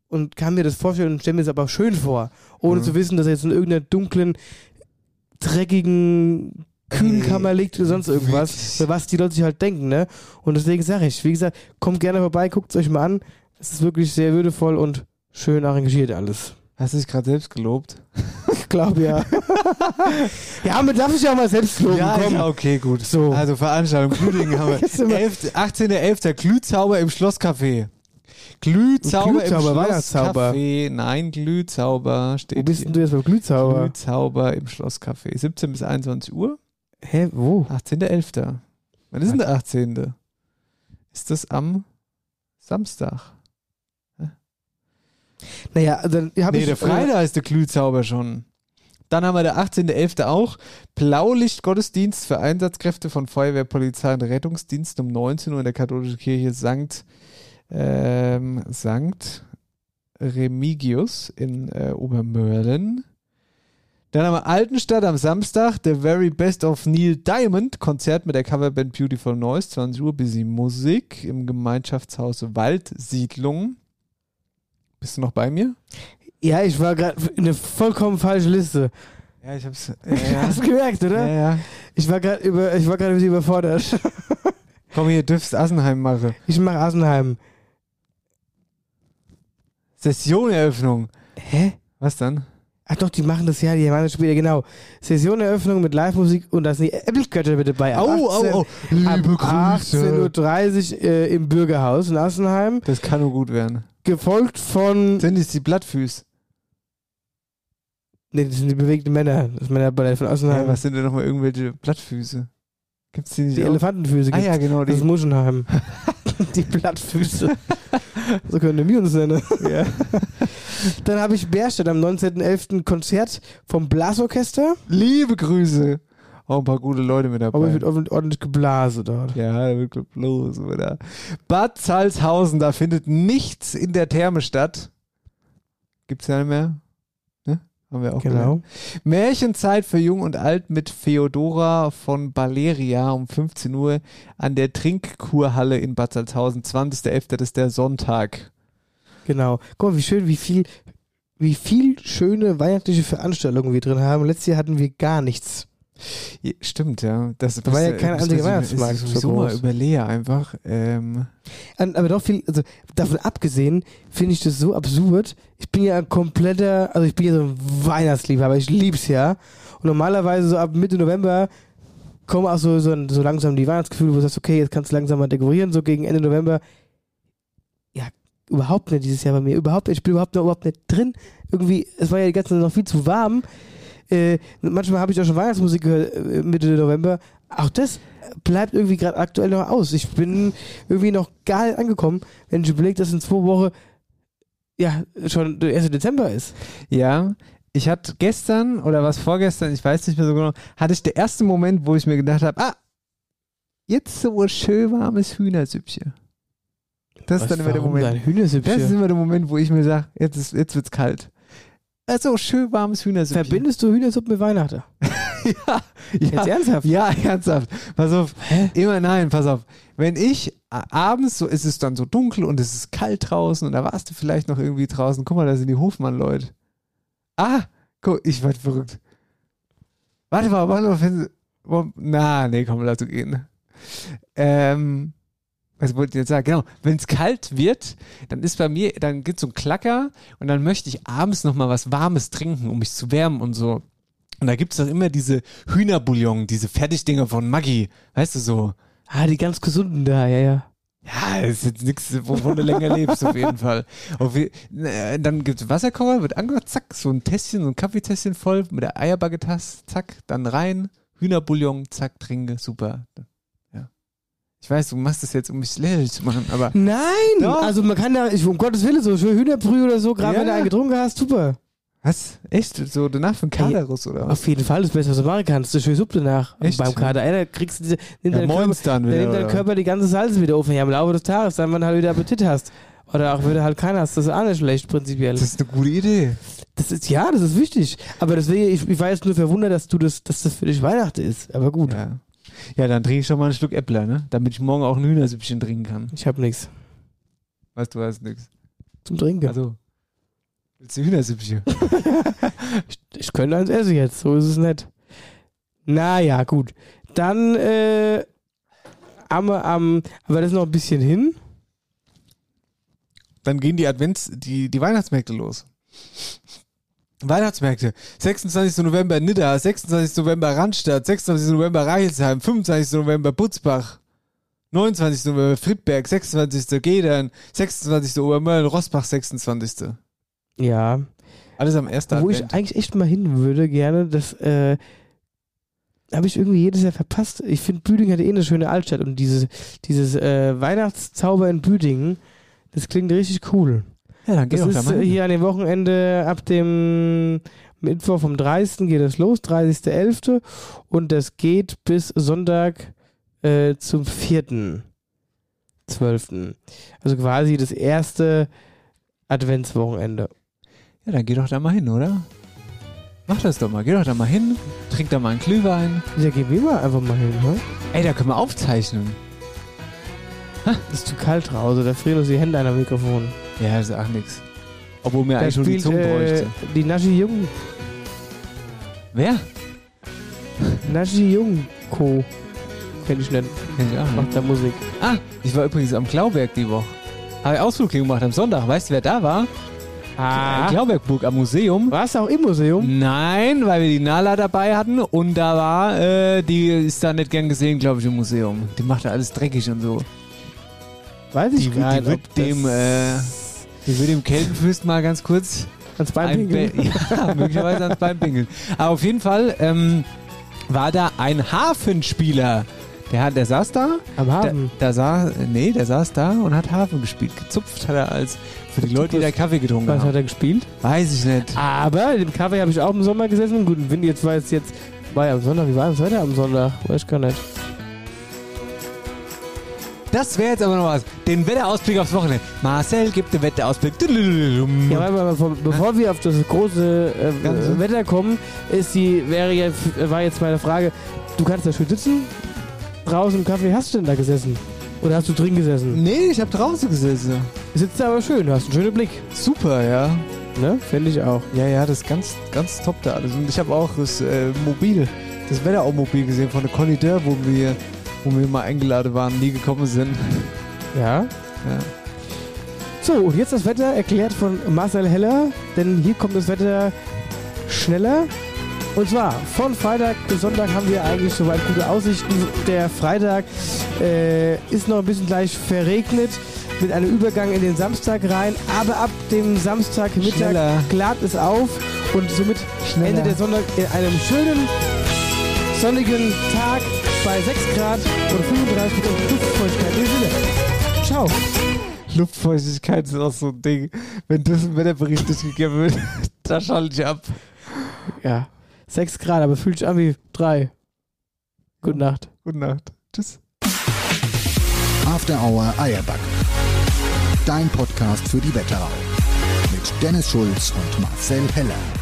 und kann mir das vorstellen und stelle mir das aber schön vor, ohne Mhm. zu wissen, dass er jetzt in irgendeiner dunklen, dreckigen Kühlkammer liegt oder sonst irgendwas, für was die Leute sich halt denken, ne? Und deswegen sage ich, wie gesagt, kommt gerne vorbei, guckt es euch mal an. Es ist wirklich sehr würdevoll und schön arrangiert alles. Hast du dich gerade selbst gelobt? Ich glaube ja. ja, man darf sich ja mal selbst loben. Ja, komm. ja, okay, gut. So. Also Veranstaltung Glüdingen haben wir. sind wir- 11. 18.11. Glühzauber im Schlosscafé. Glühzauber, Glühzauber, im Weihnachtszauber. Schlosscafé. Nein, Glühzauber steht Wo bist hier. denn du jetzt beim Glühzauber? Glühzauber im Schlosscafé. 17 bis 21 Uhr. Hä, wo? 18.11. Wann ist denn der 18.? Ist das am Samstag? Naja, also dann habe Nee, ich. der Freitag ist der Glühzauber schon. Dann haben wir der 18.11. auch Blaulicht-Gottesdienst für Einsatzkräfte von Feuerwehr, Polizei und Rettungsdienst um 19 Uhr in der katholischen Kirche Sankt, ähm, Sankt Remigius in äh, Obermörlen. Dann haben wir Altenstadt am Samstag, The Very Best of Neil Diamond, Konzert mit der Coverband Beautiful Noise, 20 Uhr, bisschen Musik im Gemeinschaftshaus Waldsiedlung. Bist du noch bei mir? Ja, ich war gerade in eine vollkommen falsche Liste. Ja, ich hab's. Hast du gemerkt, oder? Ja, ja. Ich war gerade über, ich war gerade ein bisschen überfordert. Komm hier, dürfst Assenheim machen. Ich mache Asenheim. Sessioneröffnung. Hä? Was dann? Ach doch, die machen das ja, die machen das später, genau. Sessioneröffnung mit Live-Musik und da sind die Apple-Götter mit dabei. Ab au, 18 au. Liebe ab Grüße. 18.30 Uhr äh, im Bürgerhaus in Assenheim. Das kann nur gut werden. Gefolgt von. Sind es die Blattfüß? Nee, das sind die bewegten Männer. Das Männerballett von Assenheim. Ja, was sind denn nochmal irgendwelche Blattfüße? Gibt's die nicht die auch? Elefantenfüße Ah ja, genau. Das ist Die. Muschenheim. die Blattfüße. so können wir uns nennen. Ja. Dann habe ich Bärstadt am 19.11. Konzert vom Blasorchester. Liebe Grüße. Auch ein paar gute Leute mit dabei. Aber es wird ordentlich- geblasen dort. Ja, da wird bloß wieder. Bad Salzhausen, da findet nichts in der Therme statt. Gibt's ja nicht mehr. Haben wir auch Genau. gelernt. Märchenzeit für Jung und Alt mit Feodora von Valeria um 15 Uhr an der Trinkkurhalle in Bad Salzhausen. 20.11. das ist der Sonntag. Genau. Guck mal, wie schön, wie viel, wie viel schöne weihnachtliche Veranstaltungen wir drin haben. Letztes Jahr hatten wir gar nichts. Ja, stimmt, ja. Das Da war ja kein einziger das Weihnachtsmarkt ist so sowieso mal groß. überleer einfach. Ähm, Aber doch viel, also davon abgesehen, finde ich das so absurd. Ich bin ja ein kompletter, also ich bin ja so ein Weihnachtsliebhaber, ich lieb's ja. Und normalerweise so ab Mitte November kommen auch so, so, so langsam die Weihnachtsgefühle, wo du sagst, okay, jetzt kannst du langsam mal dekorieren, so gegen Ende November. Ja, überhaupt nicht dieses Jahr bei mir, überhaupt. Ich bin überhaupt noch überhaupt nicht drin. Irgendwie, es war ja die ganze Zeit noch viel zu warm. Äh, manchmal habe ich auch schon Weihnachtsmusik gehört äh, Mitte November. Auch das bleibt irgendwie gerade aktuell noch aus. Ich bin irgendwie noch gar nicht angekommen, wenn ich überlege, dass in zwei Wochen ja schon der 1. Dezember ist. Ja, ich hatte gestern oder was vorgestern, ich weiß nicht mehr so genau, hatte ich der erste Moment, wo ich mir gedacht habe, ah, jetzt so ein schön warmes Hühnersüppchen. Das ist dann immer der Moment. Das ist immer der Moment, wo ich mir sage, jetzt, ist, jetzt wird's kalt. Also schön warmes Hühnersüppchen. Verbindest du Hühnersuppe mit Weihnachten? Jetzt ernsthaft? Ja, ernsthaft. Pass auf. Immer nein, pass auf. Wenn ich abends, so ist es dann so dunkel und es ist kalt draußen und da warst du vielleicht noch irgendwie draußen. Guck mal, da sind die Hofmann-Leute. Ah, guck, ich werd verrückt. Warte mal, warte mal. wenn Na, nee, komm, lass du gehen. Ähm, was wollte ich jetzt sagen? Genau, wenn es kalt wird, dann ist bei mir, dann gibt so ein Klacker und dann möchte ich abends noch mal was Warmes trinken, um mich zu wärmen und so. Und da gibt es doch immer diese Hühnerbouillon, diese Fertigdinger von Maggi, weißt du so. Ah, die ganz gesunden da, ja, ja. Ja, ist jetzt nichts, wovon du länger lebst, auf jeden Fall. Auf je, dann gibt's Wasserkocher, wird angemacht, zack, so ein Tässchen, so ein Kaffeetässchen voll mit der Eierbagetasse, zack, dann rein, Hühnerbouillon, zack, trinke, super. Ich weiß, du machst das jetzt, um mich lächerlich zu machen, aber. Nein! Doch. Also man kann da, ich, um Gottes Willen, so schön Hühnerbrühe oder so, gerade Ja. wenn du einen getrunken hast, super. Was? Echt? So danach von Kaderus oder was? Auf jeden Fall das Beste, was du machen kannst. Das schöne Suppe danach. Echt? Beim Kader. Da kriegst du diese, nimmt Ja, dein moins Körper, dann wieder, nimmt dein? Körper die ganze Salz wieder auf. Ja, im Laufe des Tages, dann wenn du halt wieder Appetit hast. Oder auch wenn du halt keinen hast. Das ist auch nicht schlecht, prinzipiell. Das ist eine gute Idee. Das ist, ja, das ist wichtig. Aber deswegen, ich, ich war jetzt nur verwundert, dass du das, dass das für dich Weihnachten ist. Aber gut. Ja. Ja, dann trinke ich schon mal ein Stück Äppler, ne? Damit ich morgen auch ein Hühnersüppchen trinken kann. Ich hab nichts Weißt du, hast nix. zum Trinken. Also. Willst du Hühnersüppchen? ich, ich könnte eins essen jetzt, so ist es nicht. Naja, gut. Dann, äh, am, am, aber das ist noch ein bisschen hin. dann gehen die Advents, die, die Weihnachtsmärkte los. Weihnachtsmärkte. 26. November Nidda, 26. November Randstadt, 26. November Reichelsheim, 25. November Butzbach, 29. November Friedberg, 26. Gedern, 26. Obermölln, Rossbach, 26. Ja. Alles am ersten Wo ich Advent. eigentlich echt mal hin würde, gerne, das äh, habe ich irgendwie jedes Jahr verpasst. Ich finde, Büdingen hat eh eine schöne Altstadt und dieses, dieses äh, Weihnachtszauber in Büdingen, das klingt richtig cool. Ja, dann geh das da ist mal äh, hin. hier an dem Wochenende ab dem Mittwoch vom 30. geht das los, 30.11. und das geht bis Sonntag äh, zum 4.12. Also quasi das erste Adventswochenende. Ja, dann geh doch da mal hin, oder? Mach das doch mal. Geh doch da mal hin, trink da mal einen Glühwein. Ja, gehen wir mal einfach mal hin, ne? Ey, da können wir aufzeichnen. Das ist zu kalt draußen, da frieren uns die Hände an am Mikrofon. Ja, das ist auch nix. Obwohl mir Da eigentlich schon die Zunge äh, bräuchte. die Naschi Jung. Wer? Naschi Jung Co. Kenn ich nicht. Kenn ich auch nicht. Macht da Musik. Ah, ich war übrigens am Klauberg die Woche. Habe ich Ausflug gemacht am Sonntag. Weißt du, wer da war? Ah. Klaubergburg am Museum. Warst du auch im Museum? Nein, weil wir die Nala dabei hatten und da war, äh, die ist da nicht gern gesehen, glaube ich, im Museum. Die macht da alles dreckig und so. Weiß ich Die, gar die nicht. wird ob dem, äh, die wird dem Keltenfürst mal ganz kurz ans Bein ein pinkeln. Be- Ja, möglicherweise ans Bein pinkeln. Aber auf jeden Fall ähm, war da ein Hafenspieler. Der, hat, der saß da. Am Hafen? Der, der saß, nee, der saß da und hat Hafen gespielt. Gezupft hat er als für die Leute, die da Kaffee getrunken Was haben. hat er gespielt? Weiß ich nicht. Aber im Kaffee habe ich auch im Sommer gesessen. Gut, Wind jetzt war es jetzt. War ja am Sonntag. Wie war das Wetter am Sonntag? Weiß ich gar nicht. Das wäre jetzt aber noch was. Den Wetterausblick aufs Wochenende. Marcel gibt den Wetterausblick. Ja, warte mal, bevor, bevor wir auf das große äh? Wetter kommen, ist die, wäre ja, war jetzt meine Frage, du kannst da schön sitzen, draußen im Kaffee, hast du denn da gesessen? Oder hast du drin gesessen? Nee, ich habe draußen gesessen. Sitzt da aber schön, du hast einen schönen Blick. Super, ja. Ne? Finde ich auch. Ja, ja, das ist ganz, ganz top da alles. Und ich habe auch das äh, Mobil, das Wetteraumobil gesehen von der Conny Dörr, wo wir, wo wir mal eingeladen waren, nie gekommen sind. Ja. Ja. So, und jetzt das Wetter erklärt von Marcel Heller, denn hier kommt das Wetter schneller. Und zwar von Freitag bis Sonntag haben wir eigentlich soweit gute Aussichten. Der Freitag äh, ist noch ein bisschen gleich verregnet mit einem Übergang in den Samstag rein, aber ab dem Samstagmittag Schneller. klart es auf und somit Schneller. endet der Sonntag in einem schönen sonnigen Tag bei 6 Grad und 35 Prozent Luftfeuchtigkeit. In Sinne. Ciao. Luftfeuchtigkeit ist auch so ein Ding. Wenn das im Wetterbericht durchgegeben wird, da schalte ich ab. Ja. 6 Grad, aber fühlt sich an wie 3. Gute Nacht. Gute Nacht. Tschüss. After Hour Eierback. Dein Podcast für die Wetterau. Mit Dennis Schulz und Marcel Heller.